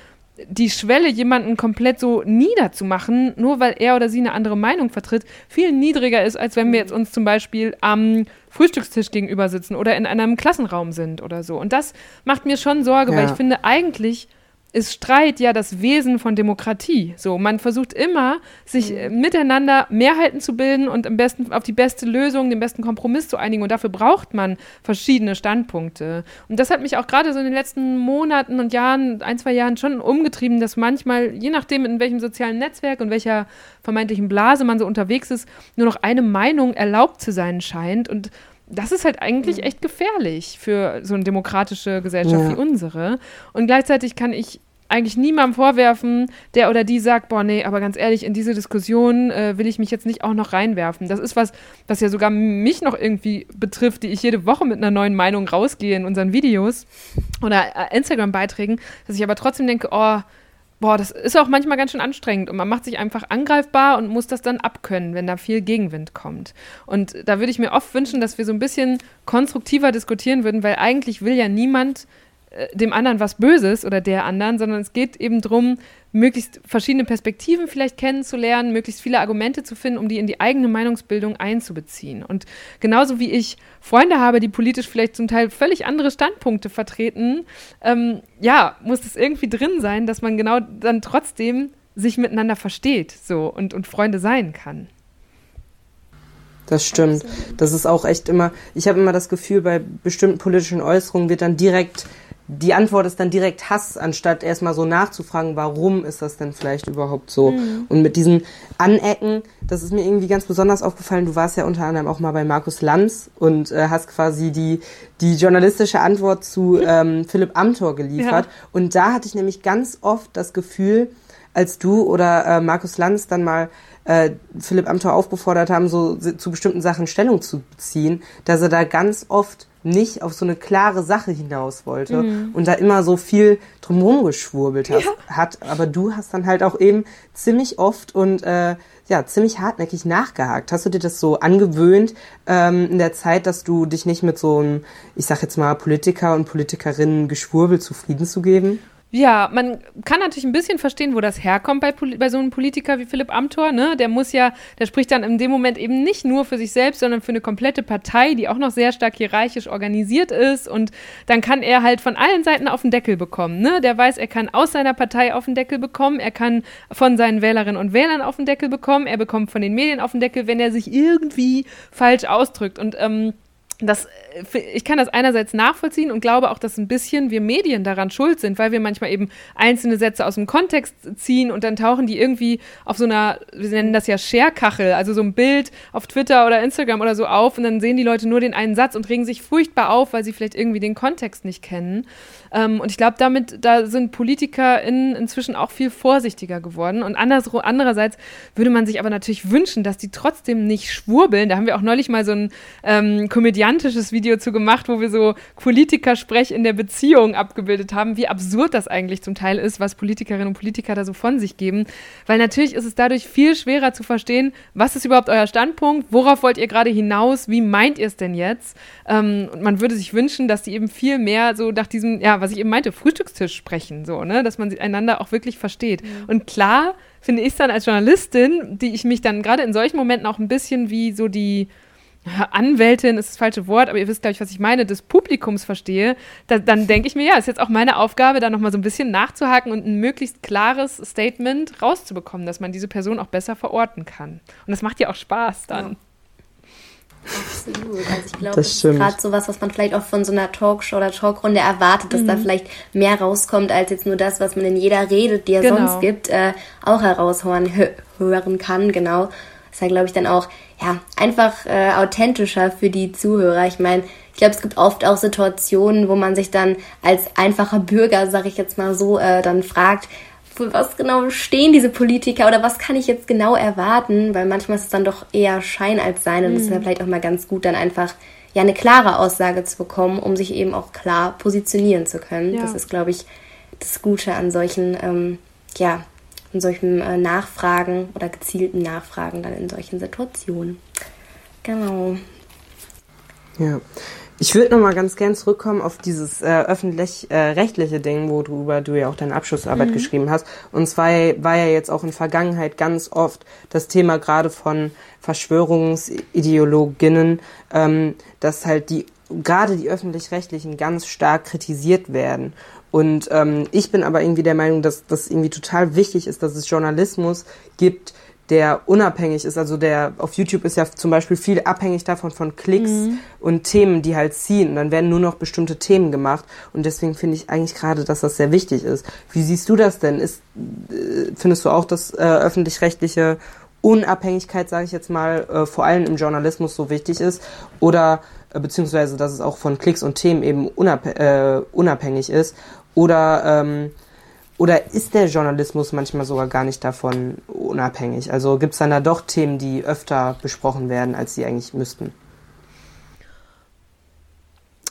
die Schwelle, jemanden komplett so niederzumachen, nur weil er oder sie eine andere Meinung vertritt, viel niedriger ist, als wenn wir jetzt uns zum Beispiel am Frühstückstisch gegenüber sitzen oder in einem Klassenraum sind oder so. Und das macht mir schon Sorge, ja. weil ich finde, eigentlich ist Streit ja das Wesen von Demokratie. So, man versucht immer, sich äh, miteinander Mehrheiten zu bilden und am besten auf die beste Lösung, den besten Kompromiss zu einigen. Und dafür braucht man verschiedene Standpunkte. Und das hat mich auch gerade so in den letzten Monaten und Jahren, ein, zwei Jahren schon umgetrieben, dass manchmal, je nachdem, in welchem sozialen Netzwerk und welcher vermeintlichen Blase man so unterwegs ist, nur noch eine Meinung erlaubt zu sein scheint. Und das ist halt eigentlich mhm. echt gefährlich für so eine demokratische Gesellschaft ja. wie unsere. Und gleichzeitig kann ich eigentlich niemandem vorwerfen, der oder die sagt, boah, nee, aber ganz ehrlich, in diese Diskussion äh, will ich mich jetzt nicht auch noch reinwerfen. Das ist was, was ja sogar mich noch irgendwie betrifft, die ich jede Woche mit einer neuen Meinung rausgehe in unseren Videos oder äh, Instagram-Beiträgen, dass ich aber trotzdem denke, oh, boah, das ist auch manchmal ganz schön anstrengend und man macht sich einfach angreifbar und muss das dann abkönnen, wenn da viel Gegenwind kommt. Und da würde ich mir oft wünschen, dass wir so ein bisschen konstruktiver diskutieren würden, weil eigentlich will ja niemand dem anderen was Böses oder der anderen, sondern es geht eben darum, möglichst verschiedene Perspektiven vielleicht kennenzulernen, möglichst viele Argumente zu finden, um die in die eigene Meinungsbildung einzubeziehen. Und genauso wie ich Freunde habe, die politisch vielleicht zum Teil völlig andere Standpunkte vertreten, ähm, ja, muss es irgendwie drin sein, dass man genau dann trotzdem sich miteinander versteht so und, und Freunde sein kann. Das stimmt. Das ist auch echt immer, ich habe immer das Gefühl, bei bestimmten politischen Äußerungen wird dann direkt die Antwort ist dann direkt Hass, anstatt erstmal so nachzufragen, warum ist das denn vielleicht überhaupt so? Mhm. Und mit diesen Anecken, das ist mir irgendwie ganz besonders aufgefallen. Du warst ja unter anderem auch mal bei Markus Lanz und äh, hast quasi die, die journalistische Antwort zu ähm, Philipp Amthor geliefert. Ja. Und da hatte ich nämlich ganz oft das Gefühl, als du oder äh, Markus Lanz dann mal äh, Philipp Amthor aufgefordert haben, so zu bestimmten Sachen Stellung zu beziehen, dass er da ganz oft nicht auf so eine klare Sache hinaus wollte mhm. und da immer so viel drumherum geschwurbelt hast, ja. hat. Aber du hast dann halt auch eben ziemlich oft und äh, ja, ziemlich hartnäckig nachgehakt. Hast du dir das so angewöhnt ähm, in der Zeit, dass du dich nicht mit so einem, ich sag jetzt mal, Politiker und Politikerinnen Geschwurbel zufrieden zu geben? Ja, man kann natürlich ein bisschen verstehen, wo das herkommt bei, bei so einem Politiker wie Philipp Amthor. Ne? Der muss ja, der spricht dann in dem Moment eben nicht nur für sich selbst, sondern für eine komplette Partei, die auch noch sehr stark hierarchisch organisiert ist. Und dann kann er halt von allen Seiten auf den Deckel bekommen. Ne? Der weiß, er kann aus seiner Partei auf den Deckel bekommen, er kann von seinen Wählerinnen und Wählern auf den Deckel bekommen, er bekommt von den Medien auf den Deckel, wenn er sich irgendwie falsch ausdrückt. Und ähm, das, ich kann das einerseits nachvollziehen und glaube auch, dass ein bisschen wir Medien daran schuld sind, weil wir manchmal eben einzelne Sätze aus dem Kontext ziehen und dann tauchen die irgendwie auf so einer, wir nennen das ja Share-Kachel, also so ein Bild auf Twitter oder Instagram oder so auf und dann sehen die Leute nur den einen Satz und regen sich furchtbar auf, weil sie vielleicht irgendwie den Kontext nicht kennen. Ähm, und ich glaube, damit, da sind PolitikerInnen inzwischen auch viel vorsichtiger geworden. Und anders, andererseits würde man sich aber natürlich wünschen, dass die trotzdem nicht schwurbeln. Da haben wir auch neulich mal so ein ähm, komödiantisches Video zu gemacht, wo wir so Politikersprech in der Beziehung abgebildet haben, wie absurd das eigentlich zum Teil ist, was Politikerinnen und Politiker da so von sich geben. Weil natürlich ist es dadurch viel schwerer zu verstehen, was ist überhaupt euer Standpunkt, worauf wollt ihr gerade hinaus, wie meint ihr es denn jetzt? Ähm, und man würde sich wünschen, dass die eben viel mehr so nach diesem, ja, was ich eben meinte, Frühstückstisch sprechen, so, ne? Dass man einander auch wirklich versteht. Mhm. Und klar finde ich es dann als Journalistin, die ich mich dann gerade in solchen Momenten auch ein bisschen wie so die Anwältin ist das falsche Wort, aber ihr wisst, glaube ich, was ich meine, des Publikums verstehe, da, dann denke ich mir, ja, ist jetzt auch meine Aufgabe, da nochmal so ein bisschen nachzuhaken und ein möglichst klares Statement rauszubekommen, dass man diese Person auch besser verorten kann. Und das macht ja auch Spaß dann. Ja. Absolut. Also ich glaube, das, ist gerade sowas, was man vielleicht auch von so einer Talkshow oder Talkrunde erwartet, dass mhm. da vielleicht mehr rauskommt, als jetzt nur das, was man in jeder Rede, die es genau. sonst gibt, äh, auch heraushören hören kann, genau. Das ja, glaube ich, dann auch ja, einfach äh, authentischer für die Zuhörer. Ich meine, ich glaube, es gibt oft auch Situationen, wo man sich dann als einfacher Bürger, sag ich jetzt mal so, äh, dann fragt, für was genau stehen diese Politiker oder was kann ich jetzt genau erwarten? Weil manchmal ist es dann doch eher Schein als Sein und es mhm. ist ja vielleicht auch mal ganz gut, dann einfach ja eine klare Aussage zu bekommen, um sich eben auch klar positionieren zu können. Ja. Das ist, glaube ich, das Gute an solchen, ähm, ja, an solchen äh, Nachfragen oder gezielten Nachfragen dann in solchen Situationen. Genau. Ja. Ich würde noch mal ganz gern zurückkommen auf dieses äh, öffentlich-rechtliche äh, Ding, worüber du ja auch deine Abschlussarbeit mhm. geschrieben hast. Und zwar war ja jetzt auch in Vergangenheit ganz oft das Thema gerade von Verschwörungsideologinnen, ähm, dass halt die gerade die öffentlich-rechtlichen ganz stark kritisiert werden. Und ähm, ich bin aber irgendwie der Meinung, dass das irgendwie total wichtig ist, dass es Journalismus gibt, der unabhängig ist. Also der auf YouTube ist ja zum Beispiel viel abhängig davon von Klicks mhm. und Themen, die halt ziehen. Und dann werden nur noch bestimmte Themen gemacht. Und deswegen finde ich eigentlich gerade, dass das sehr wichtig ist. Wie siehst du das denn? Ist, äh, findest du auch, dass äh, öffentlich-rechtliche Unabhängigkeit, sage ich jetzt mal, äh, vor allem im Journalismus so wichtig ist? Oder äh, beziehungsweise, dass es auch von Klicks und Themen eben unab äh, unabhängig ist? Oder ähm, oder ist der Journalismus manchmal sogar gar nicht davon unabhängig? Also gibt es dann da doch Themen, die öfter besprochen werden, als sie eigentlich müssten?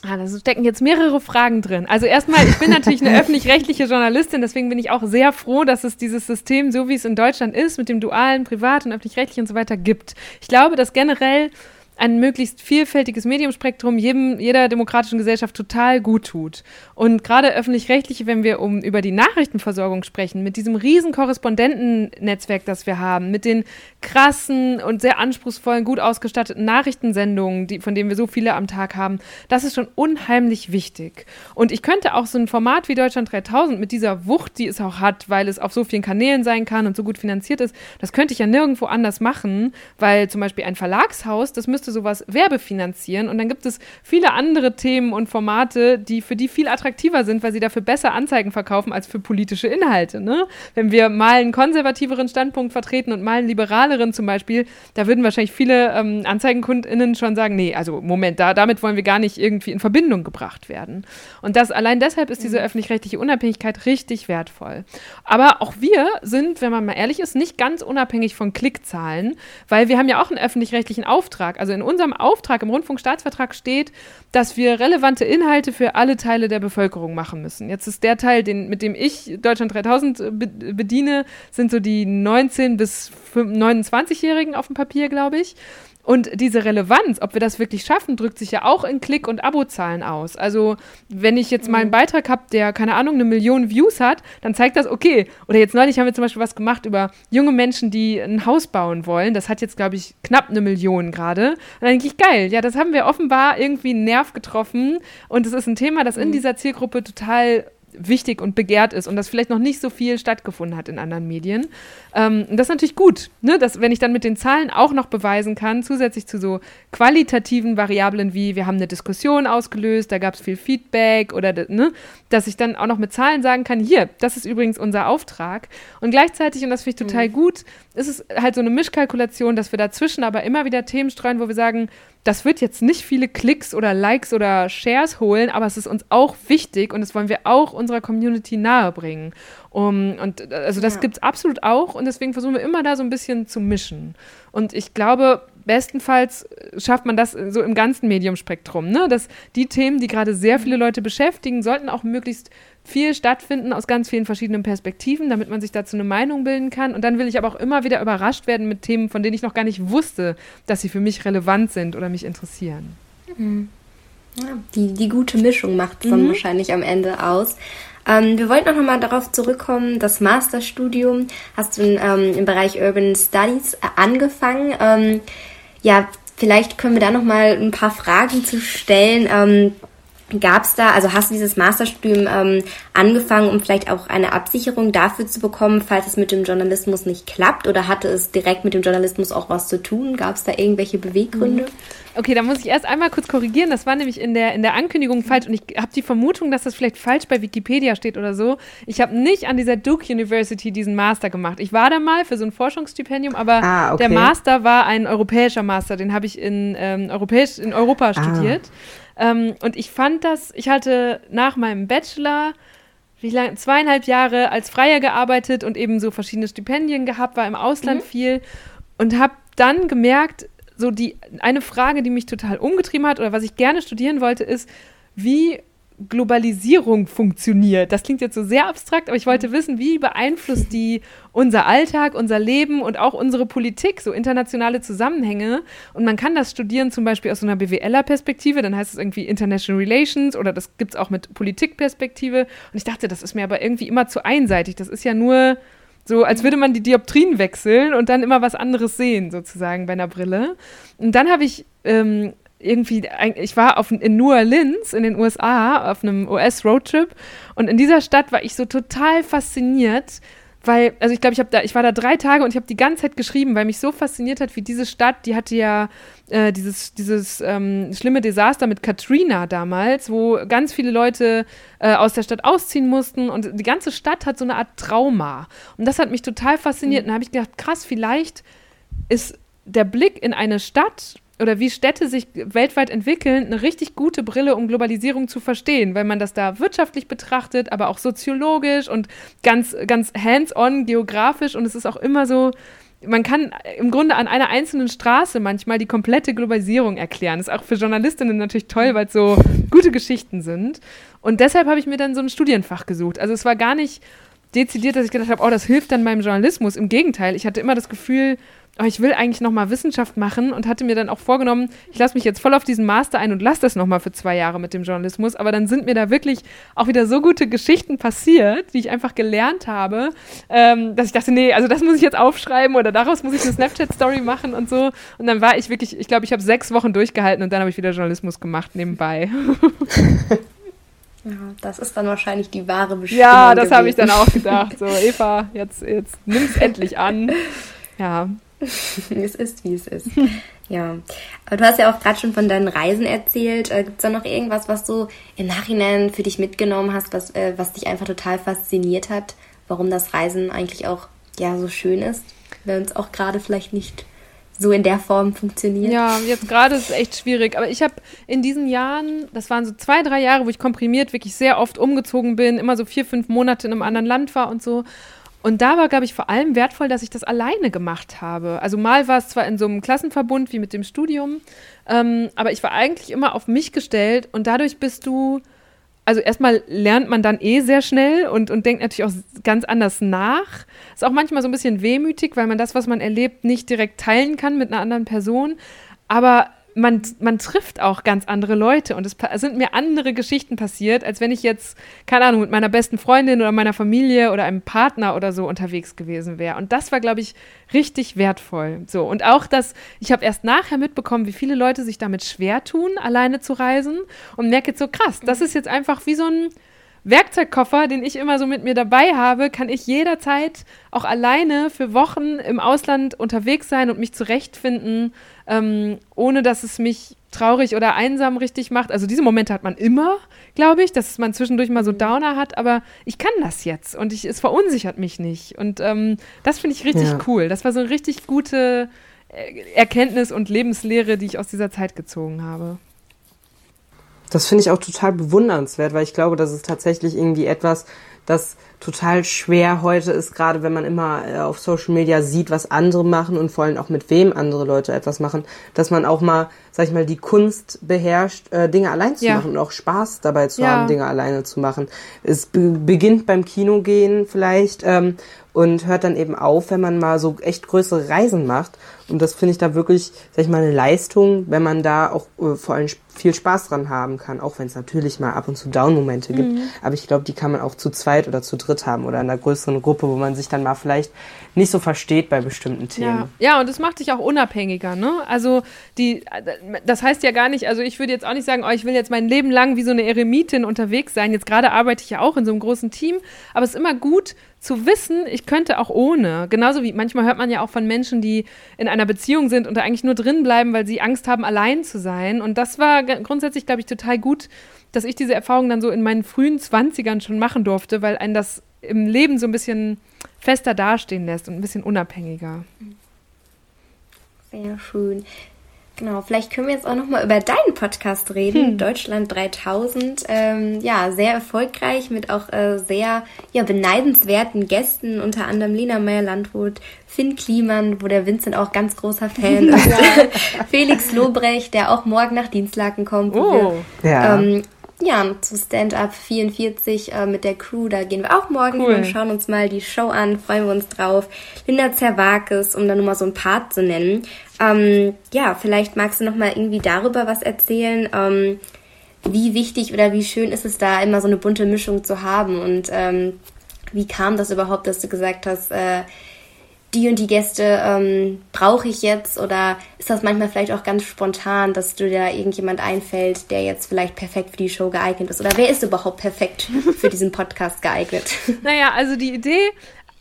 Ah, da stecken jetzt mehrere Fragen drin. Also erstmal, ich bin natürlich eine öffentlich-rechtliche Journalistin, deswegen bin ich auch sehr froh, dass es dieses System, so wie es in Deutschland ist, mit dem dualen, privat und öffentlich-rechtlich und so weiter gibt. Ich glaube, dass generell ein möglichst vielfältiges Mediumspektrum jedem, jeder demokratischen Gesellschaft total gut tut. Und gerade öffentlich-rechtliche, wenn wir um, über die Nachrichtenversorgung sprechen, mit diesem riesen Korrespondentennetzwerk, das wir haben, mit den krassen und sehr anspruchsvollen, gut ausgestatteten Nachrichtensendungen, die, von denen wir so viele am Tag haben, das ist schon unheimlich wichtig. Und ich könnte auch so ein Format wie Deutschland 3000 mit dieser Wucht, die es auch hat, weil es auf so vielen Kanälen sein kann und so gut finanziert ist, das könnte ich ja nirgendwo anders machen, weil zum Beispiel ein Verlagshaus, das müsste sowas werbefinanzieren und dann gibt es viele andere Themen und Formate, die für die viel attraktiver sind, weil sie dafür besser Anzeigen verkaufen als für politische Inhalte. Ne? Wenn wir mal einen konservativeren Standpunkt vertreten und mal einen liberaleren zum Beispiel, da würden wahrscheinlich viele ähm, AnzeigenkundInnen schon sagen, nee, also Moment, da, damit wollen wir gar nicht irgendwie in Verbindung gebracht werden. Und das allein deshalb ist diese mhm. öffentlich-rechtliche Unabhängigkeit richtig wertvoll. Aber auch wir sind, wenn man mal ehrlich ist, nicht ganz unabhängig von Klickzahlen, weil wir haben ja auch einen öffentlich-rechtlichen Auftrag. Also in in unserem Auftrag im Rundfunkstaatsvertrag steht, dass wir relevante Inhalte für alle Teile der Bevölkerung machen müssen. Jetzt ist der Teil, den, mit dem ich Deutschland 3000 bediene, sind so die 19 bis 29-Jährigen auf dem Papier, glaube ich. Und diese Relevanz, ob wir das wirklich schaffen, drückt sich ja auch in Klick- und Abozahlen aus. Also, wenn ich jetzt mal einen mhm. Beitrag habe, der, keine Ahnung, eine Million Views hat, dann zeigt das, okay. Oder jetzt neulich haben wir zum Beispiel was gemacht über junge Menschen, die ein Haus bauen wollen. Das hat jetzt, glaube ich, knapp eine Million gerade. Und dann denke ich, geil, ja, das haben wir offenbar irgendwie einen Nerv getroffen. Und es ist ein Thema, das in mhm. dieser Zielgruppe total wichtig und begehrt ist und das vielleicht noch nicht so viel stattgefunden hat in anderen Medien. Ähm, das ist natürlich gut, ne? dass, wenn ich dann mit den Zahlen auch noch beweisen kann, zusätzlich zu so qualitativen Variablen wie wir haben eine Diskussion ausgelöst, da gab es viel Feedback oder ne? dass ich dann auch noch mit Zahlen sagen kann, hier, das ist übrigens unser Auftrag. Und gleichzeitig, und das finde ich total mhm. gut, ist es halt so eine Mischkalkulation, dass wir dazwischen aber immer wieder Themen streuen, wo wir sagen, das wird jetzt nicht viele Klicks oder Likes oder Shares holen, aber es ist uns auch wichtig und das wollen wir auch unserer Community nahebringen. Um, und also das ja. gibt es absolut auch und deswegen versuchen wir immer da so ein bisschen zu mischen. Und ich glaube, bestenfalls schafft man das so im ganzen Mediumspektrum, ne? dass die Themen, die gerade sehr viele Leute beschäftigen, sollten auch möglichst viel stattfinden aus ganz vielen verschiedenen Perspektiven, damit man sich dazu eine Meinung bilden kann. Und dann will ich aber auch immer wieder überrascht werden mit Themen, von denen ich noch gar nicht wusste, dass sie für mich relevant sind oder mich interessieren. Mhm. Ja, die, die gute Mischung macht dann mhm. wahrscheinlich am Ende aus. Ähm, wir wollten auch nochmal darauf zurückkommen, das Masterstudium hast du in, ähm, im Bereich Urban Studies äh, angefangen. Ähm, ja, vielleicht können wir da nochmal ein paar Fragen zu stellen. Ähm, Gab es da, also hast du dieses Masterstudium ähm, angefangen, um vielleicht auch eine Absicherung dafür zu bekommen, falls es mit dem Journalismus nicht klappt? Oder hatte es direkt mit dem Journalismus auch was zu tun? Gab es da irgendwelche Beweggründe? Mhm. Okay, da muss ich erst einmal kurz korrigieren. Das war nämlich in der, in der Ankündigung falsch und ich habe die Vermutung, dass das vielleicht falsch bei Wikipedia steht oder so. Ich habe nicht an dieser Duke University diesen Master gemacht. Ich war da mal für so ein Forschungsstipendium, aber ah, okay. der Master war ein europäischer Master. Den habe ich in, ähm, europäisch, in Europa ah. Ähm, und ich fand das, ich hatte nach meinem Bachelor wie lange, zweieinhalb Jahre als Freier gearbeitet und eben so verschiedene Stipendien gehabt, war im Ausland mhm. viel und habe dann gemerkt, so die eine Frage, die mich total umgetrieben hat oder was ich gerne studieren wollte, ist, wie Globalisierung funktioniert. Das klingt jetzt so sehr abstrakt, aber ich wollte mhm. wissen, wie beeinflusst die unser Alltag, unser Leben und auch unsere Politik, so internationale Zusammenhänge. Und man kann das studieren zum Beispiel aus so einer BWLer-Perspektive, dann heißt es irgendwie International Relations oder das gibt es auch mit Politikperspektive. Und ich dachte, das ist mir aber irgendwie immer zu einseitig. Das ist ja nur so, als würde man die Dioptrien wechseln und dann immer was anderes sehen, sozusagen bei einer Brille. Und dann habe ich ähm, irgendwie, ich war auf, in New Orleans in den USA auf einem US-Roadtrip und in dieser Stadt war ich so total fasziniert, weil, also ich glaube, ich habe da, ich war da drei Tage und ich habe die ganze Zeit geschrieben, weil mich so fasziniert hat, wie diese Stadt, die hatte ja äh, dieses, dieses ähm, schlimme Desaster mit Katrina damals, wo ganz viele Leute äh, aus der Stadt ausziehen mussten und die ganze Stadt hat so eine Art Trauma. Und das hat mich total fasziniert. Mhm. Und da habe ich gedacht, krass, vielleicht ist der Blick in eine Stadt oder wie Städte sich weltweit entwickeln, eine richtig gute Brille, um Globalisierung zu verstehen, weil man das da wirtschaftlich betrachtet, aber auch soziologisch und ganz, ganz hands-on geografisch und es ist auch immer so, man kann im Grunde an einer einzelnen Straße manchmal die komplette Globalisierung erklären. Das ist auch für Journalistinnen natürlich toll, weil es so gute Geschichten sind. Und deshalb habe ich mir dann so ein Studienfach gesucht. Also es war gar nicht dezidiert, dass ich gedacht habe, oh, das hilft dann meinem Journalismus. Im Gegenteil, ich hatte immer das Gefühl, oh, ich will eigentlich nochmal Wissenschaft machen und hatte mir dann auch vorgenommen, ich lasse mich jetzt voll auf diesen Master ein und lasse das nochmal für zwei Jahre mit dem Journalismus. Aber dann sind mir da wirklich auch wieder so gute Geschichten passiert, die ich einfach gelernt habe, ähm, dass ich dachte, nee, also das muss ich jetzt aufschreiben oder daraus muss ich eine Snapchat-Story machen und so. Und dann war ich wirklich, ich glaube, ich habe sechs Wochen durchgehalten und dann habe ich wieder Journalismus gemacht nebenbei. Ja, das ist dann wahrscheinlich die wahre Bestimmung. Ja, das habe ich dann auch gedacht. So, Eva, jetzt, jetzt nimm es endlich an. Ja, es ist, wie es ist. Ja. Aber du hast ja auch gerade schon von deinen Reisen erzählt. Äh, Gibt es da noch irgendwas, was du im Nachhinein für dich mitgenommen hast, was, äh, was dich einfach total fasziniert hat? Warum das Reisen eigentlich auch ja so schön ist, wenn es auch gerade vielleicht nicht so in der Form funktioniert. Ja, jetzt gerade ist es echt schwierig. Aber ich habe in diesen Jahren, das waren so zwei, drei Jahre, wo ich komprimiert wirklich sehr oft umgezogen bin, immer so vier, fünf Monate in einem anderen Land war und so. Und da war, glaube ich, vor allem wertvoll, dass ich das alleine gemacht habe. Also mal war es zwar in so einem Klassenverbund wie mit dem Studium, ähm, aber ich war eigentlich immer auf mich gestellt und dadurch bist du, also erstmal lernt man dann eh sehr schnell und, und denkt natürlich auch ganz anders nach. Ist auch manchmal so ein bisschen wehmütig, weil man das, was man erlebt, nicht direkt teilen kann mit einer anderen Person. Aber man, man trifft auch ganz andere Leute und es sind mir andere Geschichten passiert, als wenn ich jetzt, keine Ahnung, mit meiner besten Freundin oder meiner Familie oder einem Partner oder so unterwegs gewesen wäre. Und das war, glaube ich, richtig wertvoll. So. Und auch das, ich habe erst nachher mitbekommen, wie viele Leute sich damit schwer tun, alleine zu reisen und merke jetzt so krass, das ist jetzt einfach wie so ein Werkzeugkoffer, den ich immer so mit mir dabei habe, kann ich jederzeit auch alleine für Wochen im Ausland unterwegs sein und mich zurechtfinden, ähm, ohne dass es mich traurig oder einsam richtig macht. Also diese Momente hat man immer, glaube ich, dass man zwischendurch mal so mhm. Downer hat, aber ich kann das jetzt und ich, es verunsichert mich nicht. Und ähm, das finde ich richtig ja. cool. Das war so eine richtig gute äh, Erkenntnis und Lebenslehre, die ich aus dieser Zeit gezogen habe. Das finde ich auch total bewundernswert, weil ich glaube, das ist tatsächlich irgendwie etwas, das total schwer heute ist, gerade wenn man immer äh, auf Social Media sieht, was andere machen und vor allem auch mit wem andere Leute etwas machen, dass man auch mal, sag ich mal, die Kunst beherrscht, äh, Dinge allein zu ja. machen und auch Spaß dabei zu ja. haben, Dinge alleine zu machen. Es be beginnt beim Kinogehen vielleicht ähm, und hört dann eben auf, wenn man mal so echt größere Reisen macht. Und das finde ich da wirklich, sag ich mal, eine Leistung, wenn man da auch äh, vor allem viel Spaß dran haben kann, auch wenn es natürlich mal ab und zu Down-Momente gibt. Mhm. Aber ich glaube, die kann man auch zu zweit oder zu dritt haben oder in einer größeren Gruppe, wo man sich dann mal vielleicht nicht so versteht bei bestimmten Themen. Ja, ja und das macht dich auch unabhängiger, ne? Also die, das heißt ja gar nicht, also ich würde jetzt auch nicht sagen, oh, ich will jetzt mein Leben lang wie so eine Eremitin unterwegs sein. Jetzt gerade arbeite ich ja auch in so einem großen Team, aber es ist immer gut, zu wissen, ich könnte auch ohne. Genauso wie manchmal hört man ja auch von Menschen, die in einer Beziehung sind und da eigentlich nur drin bleiben, weil sie Angst haben, allein zu sein. Und das war grundsätzlich, glaube ich, total gut, dass ich diese Erfahrung dann so in meinen frühen Zwanzigern schon machen durfte, weil einen das im Leben so ein bisschen fester dastehen lässt und ein bisschen unabhängiger. Sehr schön. Genau, vielleicht können wir jetzt auch noch mal über deinen Podcast reden, hm. Deutschland 3000. Ähm, ja, sehr erfolgreich mit auch äh, sehr ja, beneidenswerten Gästen, unter anderem Lena Meyer-Landrut, Finn Kliman, wo der Vincent auch ganz großer Fan ist, Felix Lobrecht, der auch morgen nach Dienstlaken kommt. Oh, wir, ja. Ähm, ja, zu Stand-Up 44 äh, mit der Crew. Da gehen wir auch morgen cool. und schauen uns mal die Show an, freuen wir uns drauf. Linda Zerwakis, um da nur mal so ein Part zu nennen. Ähm, ja, vielleicht magst du noch mal irgendwie darüber was erzählen. Ähm, wie wichtig oder wie schön ist es da, immer so eine bunte Mischung zu haben? Und ähm, wie kam das überhaupt, dass du gesagt hast, äh, die und die Gäste ähm, brauche ich jetzt oder ist das manchmal vielleicht auch ganz spontan, dass du da irgendjemand einfällt, der jetzt vielleicht perfekt für die Show geeignet ist? Oder wer ist überhaupt perfekt für diesen Podcast geeignet? Naja, also die Idee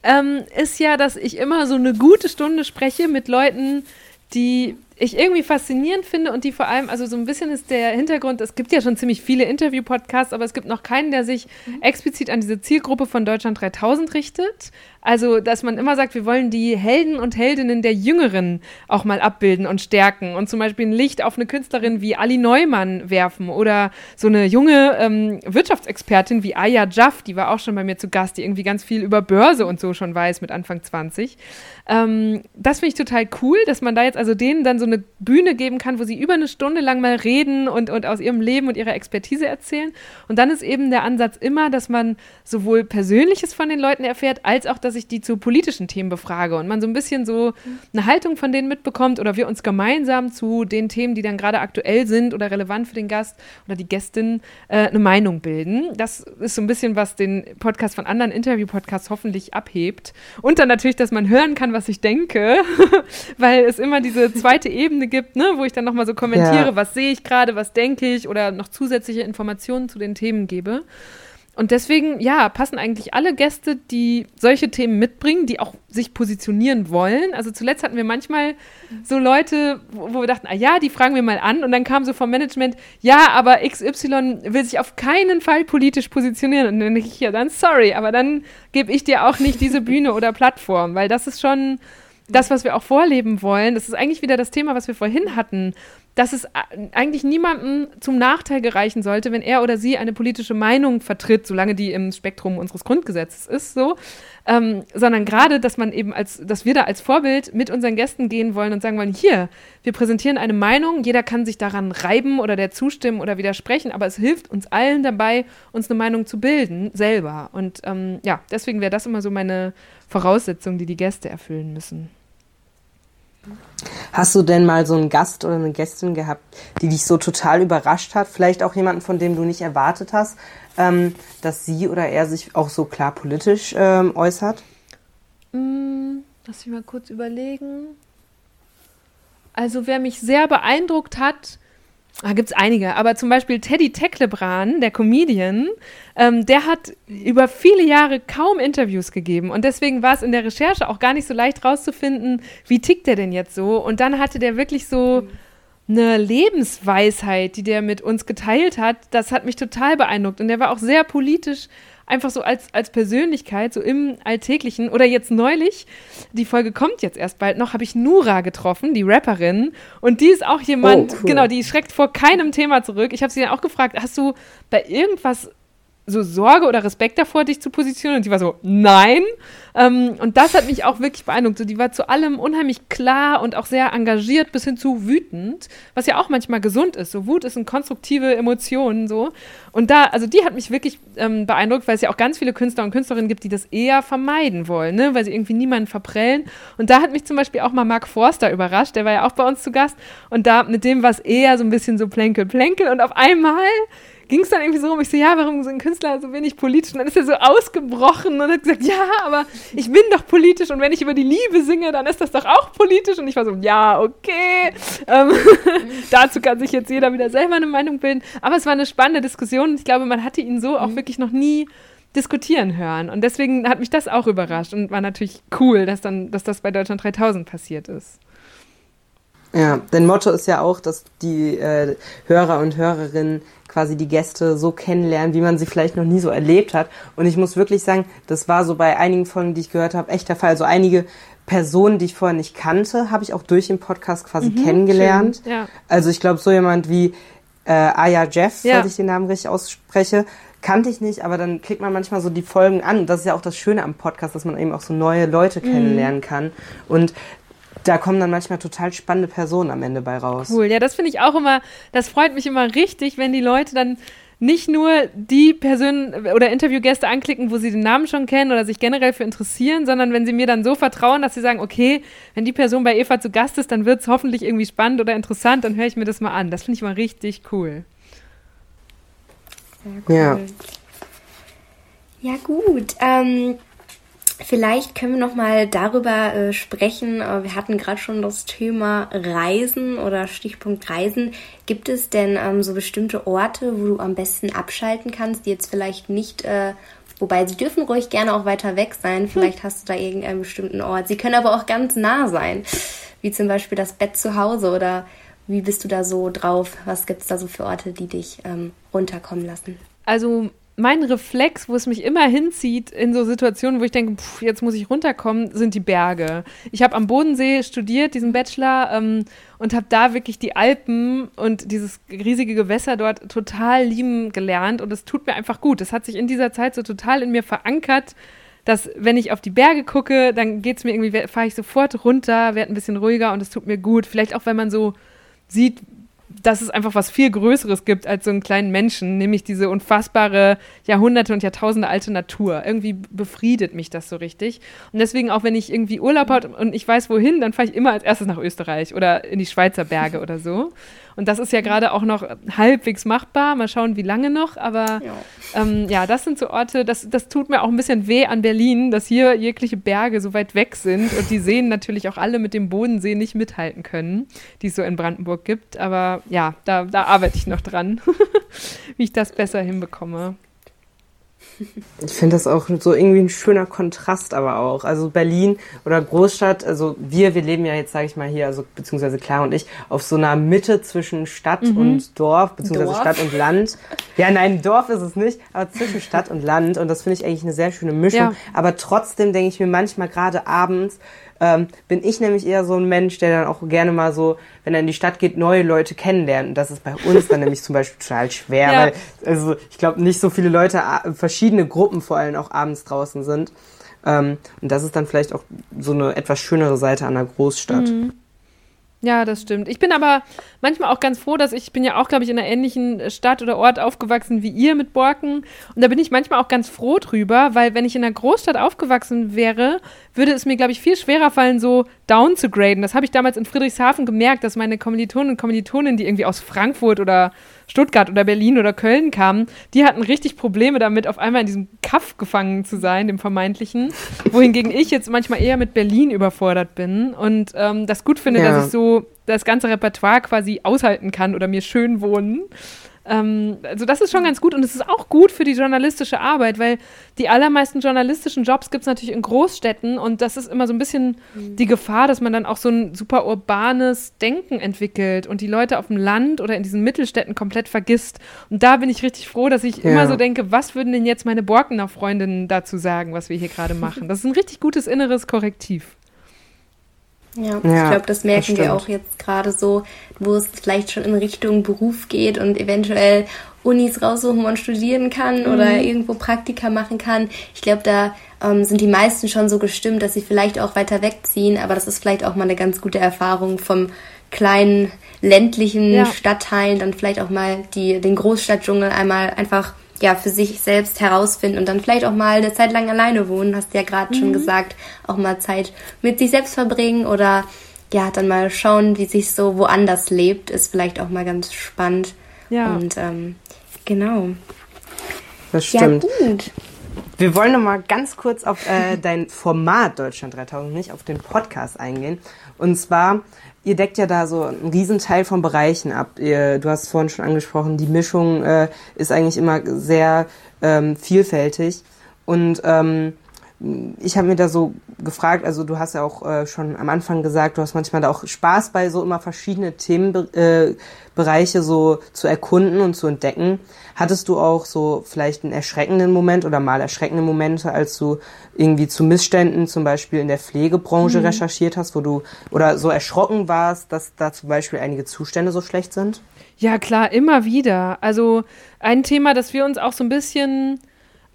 ähm, ist ja, dass ich immer so eine gute Stunde spreche mit Leuten, die ich irgendwie faszinierend finde und die vor allem, also so ein bisschen ist der Hintergrund, es gibt ja schon ziemlich viele Interview-Podcasts, aber es gibt noch keinen, der sich mhm. explizit an diese Zielgruppe von Deutschland 3000 richtet. Also, dass man immer sagt, wir wollen die Helden und Heldinnen der Jüngeren auch mal abbilden und stärken und zum Beispiel ein Licht auf eine Künstlerin wie Ali Neumann werfen oder so eine junge ähm, Wirtschaftsexpertin wie Aya Jaff, die war auch schon bei mir zu Gast, die irgendwie ganz viel über Börse und so schon weiß mit Anfang 20. Ähm, das finde ich total cool, dass man da jetzt also denen dann so eine Bühne geben kann, wo sie über eine Stunde lang mal reden und, und aus ihrem Leben und ihrer Expertise erzählen. Und dann ist eben der Ansatz immer, dass man sowohl Persönliches von den Leuten erfährt, als auch, dass ich die zu politischen Themen befrage und man so ein bisschen so eine Haltung von denen mitbekommt oder wir uns gemeinsam zu den Themen, die dann gerade aktuell sind oder relevant für den Gast oder die Gästin, äh, eine Meinung bilden. Das ist so ein bisschen, was den Podcast von anderen Interview-Podcasts hoffentlich abhebt. Und dann natürlich, dass man hören kann, was ich denke, weil es immer diese zweite Ebene gibt, ne, wo ich dann nochmal so kommentiere, ja. was sehe ich gerade, was denke ich oder noch zusätzliche Informationen zu den Themen gebe. Und deswegen, ja, passen eigentlich alle Gäste, die solche Themen mitbringen, die auch sich positionieren wollen. Also zuletzt hatten wir manchmal so Leute, wo, wo wir dachten, ah ja, die fragen wir mal an. Und dann kam so vom Management, ja, aber XY will sich auf keinen Fall politisch positionieren. Und dann denke ich, ja, dann sorry, aber dann gebe ich dir auch nicht diese Bühne oder Plattform, weil das ist schon das, was wir auch vorleben wollen. Das ist eigentlich wieder das Thema, was wir vorhin hatten dass es eigentlich niemandem zum Nachteil gereichen sollte, wenn er oder sie eine politische Meinung vertritt, solange die im Spektrum unseres Grundgesetzes ist, so, ähm, sondern gerade, dass man eben als, dass wir da als Vorbild mit unseren Gästen gehen wollen und sagen wollen, hier, wir präsentieren eine Meinung, jeder kann sich daran reiben oder der zustimmen oder widersprechen, aber es hilft uns allen dabei, uns eine Meinung zu bilden, selber. Und ähm, ja, deswegen wäre das immer so meine Voraussetzung, die die Gäste erfüllen müssen. Hast du denn mal so einen Gast oder eine Gästin gehabt, die dich so total überrascht hat? Vielleicht auch jemanden, von dem du nicht erwartet hast, ähm, dass sie oder er sich auch so klar politisch ähm, äußert? Mm, lass mich mal kurz überlegen. Also wer mich sehr beeindruckt hat, da gibt es einige, aber zum Beispiel Teddy Tecklebran, der Comedian, ähm, der hat über viele Jahre kaum Interviews gegeben und deswegen war es in der Recherche auch gar nicht so leicht rauszufinden, wie tickt der denn jetzt so. Und dann hatte der wirklich so eine Lebensweisheit, die der mit uns geteilt hat. Das hat mich total beeindruckt und der war auch sehr politisch einfach so als, als Persönlichkeit, so im Alltäglichen. Oder jetzt neulich, die Folge kommt jetzt erst bald noch, habe ich Nura getroffen, die Rapperin. Und die ist auch jemand, oh, cool. genau, die schreckt vor keinem Thema zurück. Ich habe sie dann auch gefragt, hast du bei irgendwas so Sorge oder Respekt davor, dich zu positionieren? Und die war so, nein. Ähm, und das hat mich auch wirklich beeindruckt. So, die war zu allem unheimlich klar und auch sehr engagiert bis hin zu wütend, was ja auch manchmal gesund ist. So Wut ist eine konstruktive Emotion so. Und da, also die hat mich wirklich ähm, beeindruckt, weil es ja auch ganz viele Künstler und Künstlerinnen gibt, die das eher vermeiden wollen, ne? weil sie irgendwie niemanden verprellen. Und da hat mich zum Beispiel auch mal Mark Forster überrascht, der war ja auch bei uns zu Gast. Und da mit dem war es eher so ein bisschen so Plänkel, Plänkel. Und auf einmal ging es dann irgendwie so rum, ich so, ja, warum sind Künstler so wenig politisch? Und dann ist er so ausgebrochen und hat gesagt, ja, aber ich bin doch politisch und wenn ich über die Liebe singe, dann ist das doch auch politisch. Und ich war so, ja, okay. Ähm, dazu kann sich jetzt jeder wieder selber eine Meinung bilden. Aber es war eine spannende Diskussion und ich glaube, man hatte ihn so auch mhm. wirklich noch nie diskutieren hören. Und deswegen hat mich das auch überrascht und war natürlich cool, dass dann, dass das bei Deutschland 3000 passiert ist. Ja, dein Motto ist ja auch, dass die äh, Hörer und Hörerinnen quasi die Gäste so kennenlernen, wie man sie vielleicht noch nie so erlebt hat. Und ich muss wirklich sagen, das war so bei einigen Folgen, die ich gehört habe, echt der Fall. Also einige Personen, die ich vorher nicht kannte, habe ich auch durch den Podcast quasi mhm, kennengelernt. Schön, ja. Also ich glaube, so jemand wie äh, Aya Jeff, ja. falls ich den Namen richtig ausspreche, kannte ich nicht, aber dann klickt man manchmal so die Folgen an. Das ist ja auch das Schöne am Podcast, dass man eben auch so neue Leute mhm. kennenlernen kann. Und da kommen dann manchmal total spannende Personen am Ende bei raus. Cool, ja, das finde ich auch immer, das freut mich immer richtig, wenn die Leute dann nicht nur die Personen oder Interviewgäste anklicken, wo sie den Namen schon kennen oder sich generell für interessieren, sondern wenn sie mir dann so vertrauen, dass sie sagen, okay, wenn die Person bei Eva zu Gast ist, dann wird es hoffentlich irgendwie spannend oder interessant, dann höre ich mir das mal an. Das finde ich mal richtig cool. Sehr cool. Ja, ja gut. Ähm, Vielleicht können wir noch mal darüber äh, sprechen. Äh, wir hatten gerade schon das Thema Reisen oder Stichpunkt Reisen. Gibt es denn ähm, so bestimmte Orte, wo du am besten abschalten kannst, die jetzt vielleicht nicht, äh, wobei sie dürfen ruhig gerne auch weiter weg sein. Hm. Vielleicht hm. hast du da irgendeinen bestimmten Ort. Sie können aber auch ganz nah sein, wie zum Beispiel das Bett zu Hause oder wie bist du da so drauf? Was gibt es da so für Orte, die dich ähm, runterkommen lassen? Also mein Reflex, wo es mich immer hinzieht in so Situationen, wo ich denke, pff, jetzt muss ich runterkommen, sind die Berge. Ich habe am Bodensee studiert, diesen Bachelor, ähm, und habe da wirklich die Alpen und dieses riesige Gewässer dort total lieben gelernt. Und es tut mir einfach gut. Es hat sich in dieser Zeit so total in mir verankert, dass wenn ich auf die Berge gucke, dann geht es mir irgendwie, fahre ich sofort runter, werde ein bisschen ruhiger und es tut mir gut. Vielleicht auch, wenn man so sieht, dass es einfach was viel Größeres gibt als so einen kleinen Menschen, nämlich diese unfassbare Jahrhunderte und Jahrtausende alte Natur. Irgendwie befriedet mich das so richtig. Und deswegen auch, wenn ich irgendwie Urlaub habe und ich weiß wohin, dann fahre ich immer als erstes nach Österreich oder in die Schweizer Berge oder so. Und das ist ja gerade auch noch halbwegs machbar. Mal schauen, wie lange noch. Aber ja, ähm, ja das sind so Orte, das, das tut mir auch ein bisschen weh an Berlin, dass hier jegliche Berge so weit weg sind und die Seen natürlich auch alle mit dem Bodensee nicht mithalten können, die es so in Brandenburg gibt. Aber ja, da, da arbeite ich noch dran, wie ich das besser hinbekomme. Ich finde das auch so irgendwie ein schöner Kontrast, aber auch. Also Berlin oder Großstadt, also wir, wir leben ja jetzt, sage ich mal hier, also beziehungsweise Clara und ich, auf so einer Mitte zwischen Stadt mhm. und Dorf, beziehungsweise Dorf? Stadt und Land. Ja, nein, Dorf ist es nicht, aber zwischen Stadt und Land. Und das finde ich eigentlich eine sehr schöne Mischung. Ja. Aber trotzdem denke ich mir manchmal gerade abends, ähm, bin ich nämlich eher so ein Mensch, der dann auch gerne mal so, wenn er in die Stadt geht, neue Leute kennenlernt. Und das ist bei uns dann nämlich zum Beispiel total schwer, ja. weil also ich glaube nicht so viele Leute, verschiedene Gruppen vor allem auch abends draußen sind. Ähm, und das ist dann vielleicht auch so eine etwas schönere Seite an einer Großstadt. Mhm. Ja, das stimmt. Ich bin aber manchmal auch ganz froh, dass ich, ich bin ja auch, glaube ich, in einer ähnlichen Stadt oder Ort aufgewachsen wie ihr mit Borken. Und da bin ich manchmal auch ganz froh drüber, weil wenn ich in einer Großstadt aufgewachsen wäre, würde es mir, glaube ich, viel schwerer fallen, so down zu graden. Das habe ich damals in Friedrichshafen gemerkt, dass meine Kommilitonen und Kommilitonen, die irgendwie aus Frankfurt oder Stuttgart oder Berlin oder Köln kamen, die hatten richtig Probleme damit, auf einmal in diesem Kaff gefangen zu sein, dem vermeintlichen. Wohingegen ich jetzt manchmal eher mit Berlin überfordert bin und ähm, das gut finde, ja. dass ich so das ganze Repertoire quasi aushalten kann oder mir schön wohnen. Ähm, also das ist schon ganz gut und es ist auch gut für die journalistische Arbeit, weil die allermeisten journalistischen Jobs gibt es natürlich in Großstädten und das ist immer so ein bisschen mhm. die Gefahr, dass man dann auch so ein super urbanes Denken entwickelt und die Leute auf dem Land oder in diesen Mittelstädten komplett vergisst. Und da bin ich richtig froh, dass ich ja. immer so denke, was würden denn jetzt meine Borkener Freundinnen dazu sagen, was wir hier gerade machen? Das ist ein richtig gutes inneres Korrektiv. Ja, ja, ich glaube, das merken das wir auch jetzt gerade so, wo es vielleicht schon in Richtung Beruf geht und eventuell Unis raussuchen, wo man studieren kann mhm. oder irgendwo Praktika machen kann. Ich glaube, da ähm, sind die meisten schon so gestimmt, dass sie vielleicht auch weiter wegziehen, aber das ist vielleicht auch mal eine ganz gute Erfahrung vom kleinen ländlichen ja. Stadtteilen, dann vielleicht auch mal die, den Großstadtdschungel einmal einfach ja, für sich selbst herausfinden und dann vielleicht auch mal eine Zeit lang alleine wohnen, hast du ja gerade mhm. schon gesagt, auch mal Zeit mit sich selbst verbringen oder ja, dann mal schauen, wie sich so woanders lebt, ist vielleicht auch mal ganz spannend. Ja. Und ähm, genau. Das stimmt. Ja, gut. Wir wollen noch mal ganz kurz auf äh, dein Format Deutschland 3000, nicht auf den Podcast eingehen. Und zwar ihr deckt ja da so einen Riesenteil von Bereichen ab. Ihr, du hast vorhin schon angesprochen, die Mischung äh, ist eigentlich immer sehr ähm, vielfältig. Und ähm, ich habe mir da so gefragt, also du hast ja auch äh, schon am Anfang gesagt, du hast manchmal da auch Spaß bei so immer verschiedene Themenbereiche äh, so zu erkunden und zu entdecken. Hattest du auch so vielleicht einen erschreckenden Moment oder mal erschreckende Momente, als du irgendwie zu Missständen zum Beispiel in der Pflegebranche mhm. recherchiert hast, wo du oder so erschrocken warst, dass da zum Beispiel einige Zustände so schlecht sind? Ja, klar, immer wieder. Also ein Thema, das wir uns auch so ein bisschen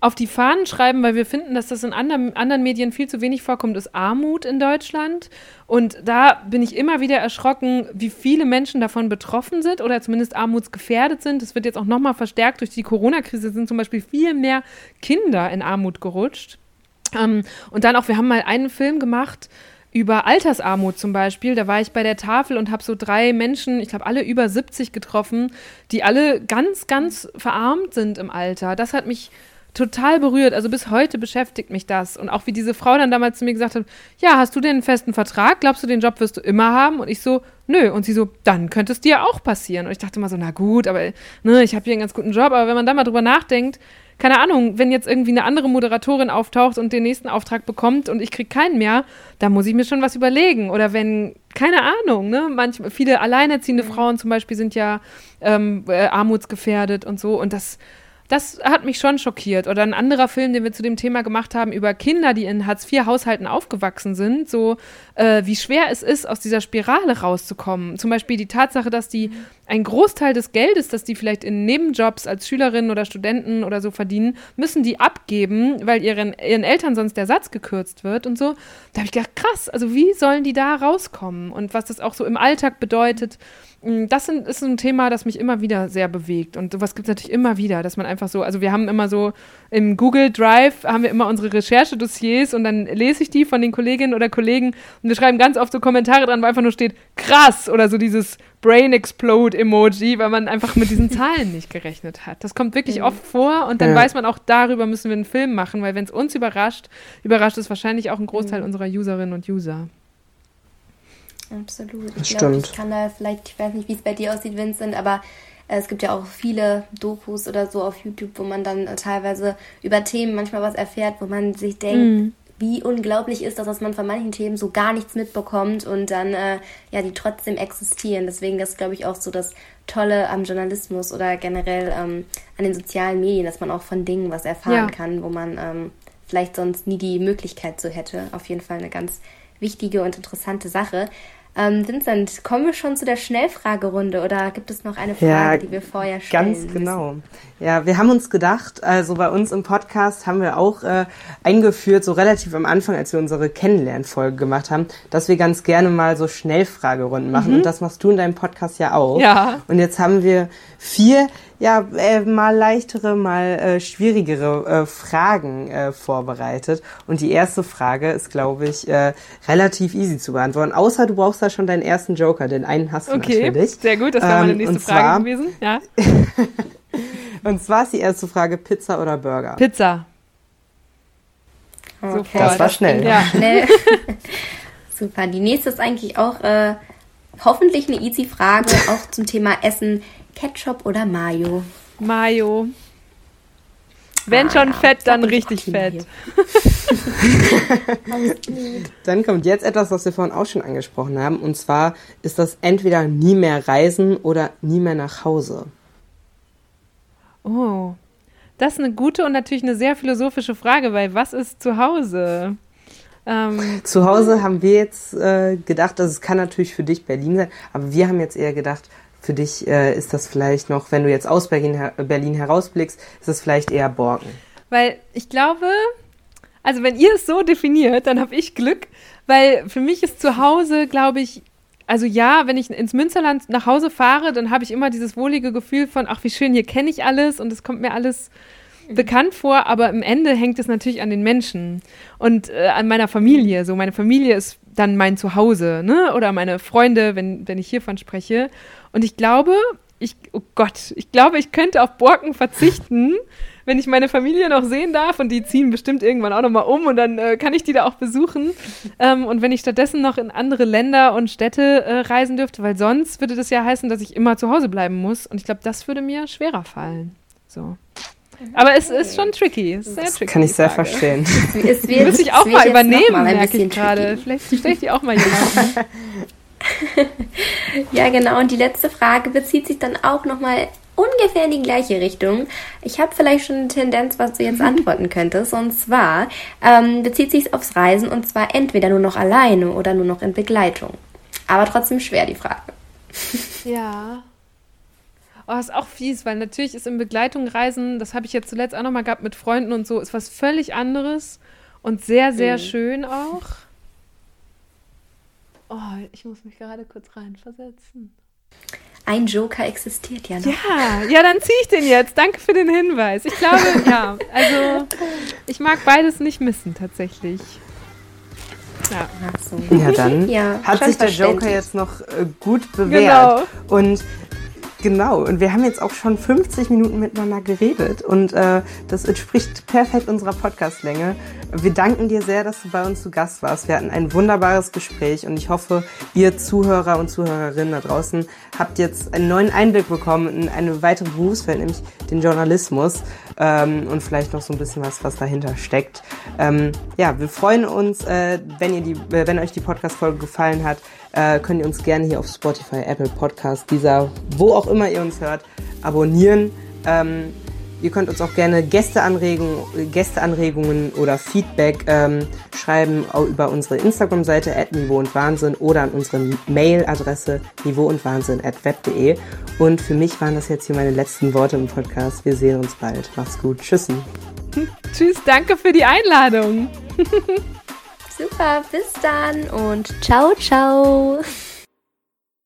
auf die Fahnen schreiben, weil wir finden, dass das in anderen, anderen Medien viel zu wenig vorkommt, ist Armut in Deutschland. Und da bin ich immer wieder erschrocken, wie viele Menschen davon betroffen sind oder zumindest armutsgefährdet sind. Das wird jetzt auch nochmal verstärkt durch die Corona-Krise, sind zum Beispiel viel mehr Kinder in Armut gerutscht. Ähm, und dann auch, wir haben mal einen Film gemacht, über Altersarmut zum Beispiel. Da war ich bei der Tafel und habe so drei Menschen, ich glaube alle über 70 getroffen, die alle ganz, ganz verarmt sind im Alter. Das hat mich total berührt. Also bis heute beschäftigt mich das. Und auch wie diese Frau dann damals zu mir gesagt hat, ja, hast du denn einen festen Vertrag? Glaubst du, den Job wirst du immer haben? Und ich so, nö. Und sie so, dann könnte es dir auch passieren. Und ich dachte immer so, na gut, aber ne, ich habe hier einen ganz guten Job. Aber wenn man da mal drüber nachdenkt, keine Ahnung, wenn jetzt irgendwie eine andere Moderatorin auftaucht und den nächsten Auftrag bekommt und ich kriege keinen mehr, da muss ich mir schon was überlegen. Oder wenn, keine Ahnung, ne, manchmal, viele alleinerziehende mhm. Frauen zum Beispiel sind ja ähm, äh, armutsgefährdet und so. Und das das hat mich schon schockiert. Oder ein anderer Film, den wir zu dem Thema gemacht haben, über Kinder, die in Hartz-IV-Haushalten aufgewachsen sind, so äh, wie schwer es ist, aus dieser Spirale rauszukommen. Zum Beispiel die Tatsache, dass die ein Großteil des Geldes, das die vielleicht in Nebenjobs als Schülerinnen oder Studenten oder so verdienen, müssen die abgeben, weil ihren, ihren Eltern sonst der Satz gekürzt wird und so. Da habe ich gedacht, krass, also wie sollen die da rauskommen? Und was das auch so im Alltag bedeutet. Mm, das sind, ist ein Thema, das mich immer wieder sehr bewegt. Und sowas gibt es natürlich immer wieder, dass man einfach so, also wir haben immer so im Google Drive haben wir immer unsere Recherchedossiers und dann lese ich die von den Kolleginnen oder Kollegen und wir schreiben ganz oft so Kommentare dran, wo einfach nur steht, krass oder so dieses Brain Explode Emoji, weil man einfach mit diesen Zahlen nicht gerechnet hat. Das kommt wirklich mhm. oft vor und dann ja. weiß man auch, darüber müssen wir einen Film machen, weil wenn es uns überrascht, überrascht es wahrscheinlich auch einen Großteil mhm. unserer Userinnen und User. Absolut. Ich glaube, ich kann da vielleicht, ich weiß nicht, wie es bei dir aussieht, Vincent, aber äh, es gibt ja auch viele Dokus oder so auf YouTube, wo man dann äh, teilweise über Themen manchmal was erfährt, wo man sich denkt, mm. wie unglaublich ist das, dass man von manchen Themen so gar nichts mitbekommt und dann äh, ja die trotzdem existieren. Deswegen ist, glaube ich, auch so das Tolle am Journalismus oder generell ähm, an den sozialen Medien, dass man auch von Dingen was erfahren ja. kann, wo man ähm, vielleicht sonst nie die Möglichkeit so hätte. Auf jeden Fall eine ganz wichtige und interessante Sache. Ähm, Vincent, kommen wir schon zu der Schnellfragerunde oder gibt es noch eine Frage, ja, die wir vorher stellen? Ganz genau. Müssen? Ja, wir haben uns gedacht, also bei uns im Podcast haben wir auch äh, eingeführt, so relativ am Anfang, als wir unsere Kennenlernfolge gemacht haben, dass wir ganz gerne mal so Schnellfragerunden machen. Mhm. Und das machst du in deinem Podcast ja auch. Ja. Und jetzt haben wir vier ja, äh, mal leichtere, mal äh, schwierigere äh, Fragen äh, vorbereitet. Und die erste Frage ist, glaube ich, äh, relativ easy zu beantworten. Außer du brauchst da schon deinen ersten Joker, den einen hast du okay, natürlich. Sehr gut, das wäre meine ähm, nächste Frage zwar, gewesen. Ja. und zwar ist die erste Frage Pizza oder Burger? Pizza. Okay. Sofort. Das war schnell. Ja. schnell. Super. Die nächste ist eigentlich auch äh, hoffentlich eine easy Frage, auch zum Thema Essen. Ketchup oder Mayo? Mayo. Wenn ah, schon ja. fett, dann richtig fett. dann kommt jetzt etwas, was wir vorhin auch schon angesprochen haben. Und zwar ist das entweder nie mehr reisen oder nie mehr nach Hause. Oh, das ist eine gute und natürlich eine sehr philosophische Frage, weil was ist zu Hause? Ähm, zu Hause haben wir jetzt äh, gedacht, dass es kann natürlich für dich Berlin sein, aber wir haben jetzt eher gedacht, für dich äh, ist das vielleicht noch, wenn du jetzt aus Berlin, Berlin herausblickst, ist es vielleicht eher Borken. Weil ich glaube, also wenn ihr es so definiert, dann habe ich Glück, weil für mich ist zu Hause, glaube ich, also ja, wenn ich ins Münsterland nach Hause fahre, dann habe ich immer dieses wohlige Gefühl von, ach wie schön, hier kenne ich alles und es kommt mir alles bekannt vor, aber im Ende hängt es natürlich an den Menschen und äh, an meiner Familie. So, meine Familie ist dann mein Zuhause, ne? Oder meine Freunde, wenn, wenn ich hiervon spreche. Und ich glaube, ich, oh Gott, ich glaube, ich könnte auf Borken verzichten, wenn ich meine Familie noch sehen darf und die ziehen bestimmt irgendwann auch nochmal um und dann äh, kann ich die da auch besuchen. Ähm, und wenn ich stattdessen noch in andere Länder und Städte äh, reisen dürfte, weil sonst würde das ja heißen, dass ich immer zu Hause bleiben muss. Und ich glaube, das würde mir schwerer fallen. So. Aber es ist schon tricky. Ist sehr das tricky kann ich sehr Frage. verstehen. Es wird, Muss ich auch mal übernehmen, mal merke ich gerade. Vielleicht stelle ich die auch mal jemanden. ja, genau. Und die letzte Frage bezieht sich dann auch nochmal ungefähr in die gleiche Richtung. Ich habe vielleicht schon eine Tendenz, was du jetzt antworten könntest. Und zwar ähm, bezieht sich aufs Reisen und zwar entweder nur noch alleine oder nur noch in Begleitung. Aber trotzdem schwer die Frage. Ja. Oh, ist auch fies, weil natürlich ist in Begleitung Reisen, das habe ich jetzt zuletzt auch nochmal gehabt mit Freunden und so, ist was völlig anderes und sehr, sehr mhm. schön auch. Oh, ich muss mich gerade kurz reinversetzen. Ein Joker existiert ja noch. Ja, ja, dann ziehe ich den jetzt. Danke für den Hinweis. Ich glaube, ja, also ich mag beides nicht missen, tatsächlich. Ja, so. ja dann ja, hat sich der Joker jetzt noch äh, gut bewährt. Genau. Und Genau, und wir haben jetzt auch schon 50 Minuten miteinander geredet und äh, das entspricht perfekt unserer Podcastlänge. Wir danken dir sehr, dass du bei uns zu Gast warst. Wir hatten ein wunderbares Gespräch und ich hoffe, ihr Zuhörer und Zuhörerinnen da draußen habt jetzt einen neuen Einblick bekommen in eine weitere Berufswelt, nämlich den Journalismus ähm, und vielleicht noch so ein bisschen was, was dahinter steckt. Ähm, ja, wir freuen uns, äh, wenn, ihr die, äh, wenn euch die Podcast-Folge gefallen hat, äh, könnt ihr uns gerne hier auf Spotify, Apple Podcast, dieser, wo auch immer ihr uns hört, abonnieren. Ähm, ihr könnt uns auch gerne Gästeanregungen, Gästeanregungen oder Feedback ähm, schreiben über unsere Instagram-Seite Niveau und Wahnsinn oder an unsere Mail-Adresse niveau und Wahnsinn at web.de. Und für mich waren das jetzt hier meine letzten Worte im Podcast. Wir sehen uns bald. Macht's gut. Tschüssen. Tschüss, danke für die Einladung. Super, bis dann und ciao, ciao.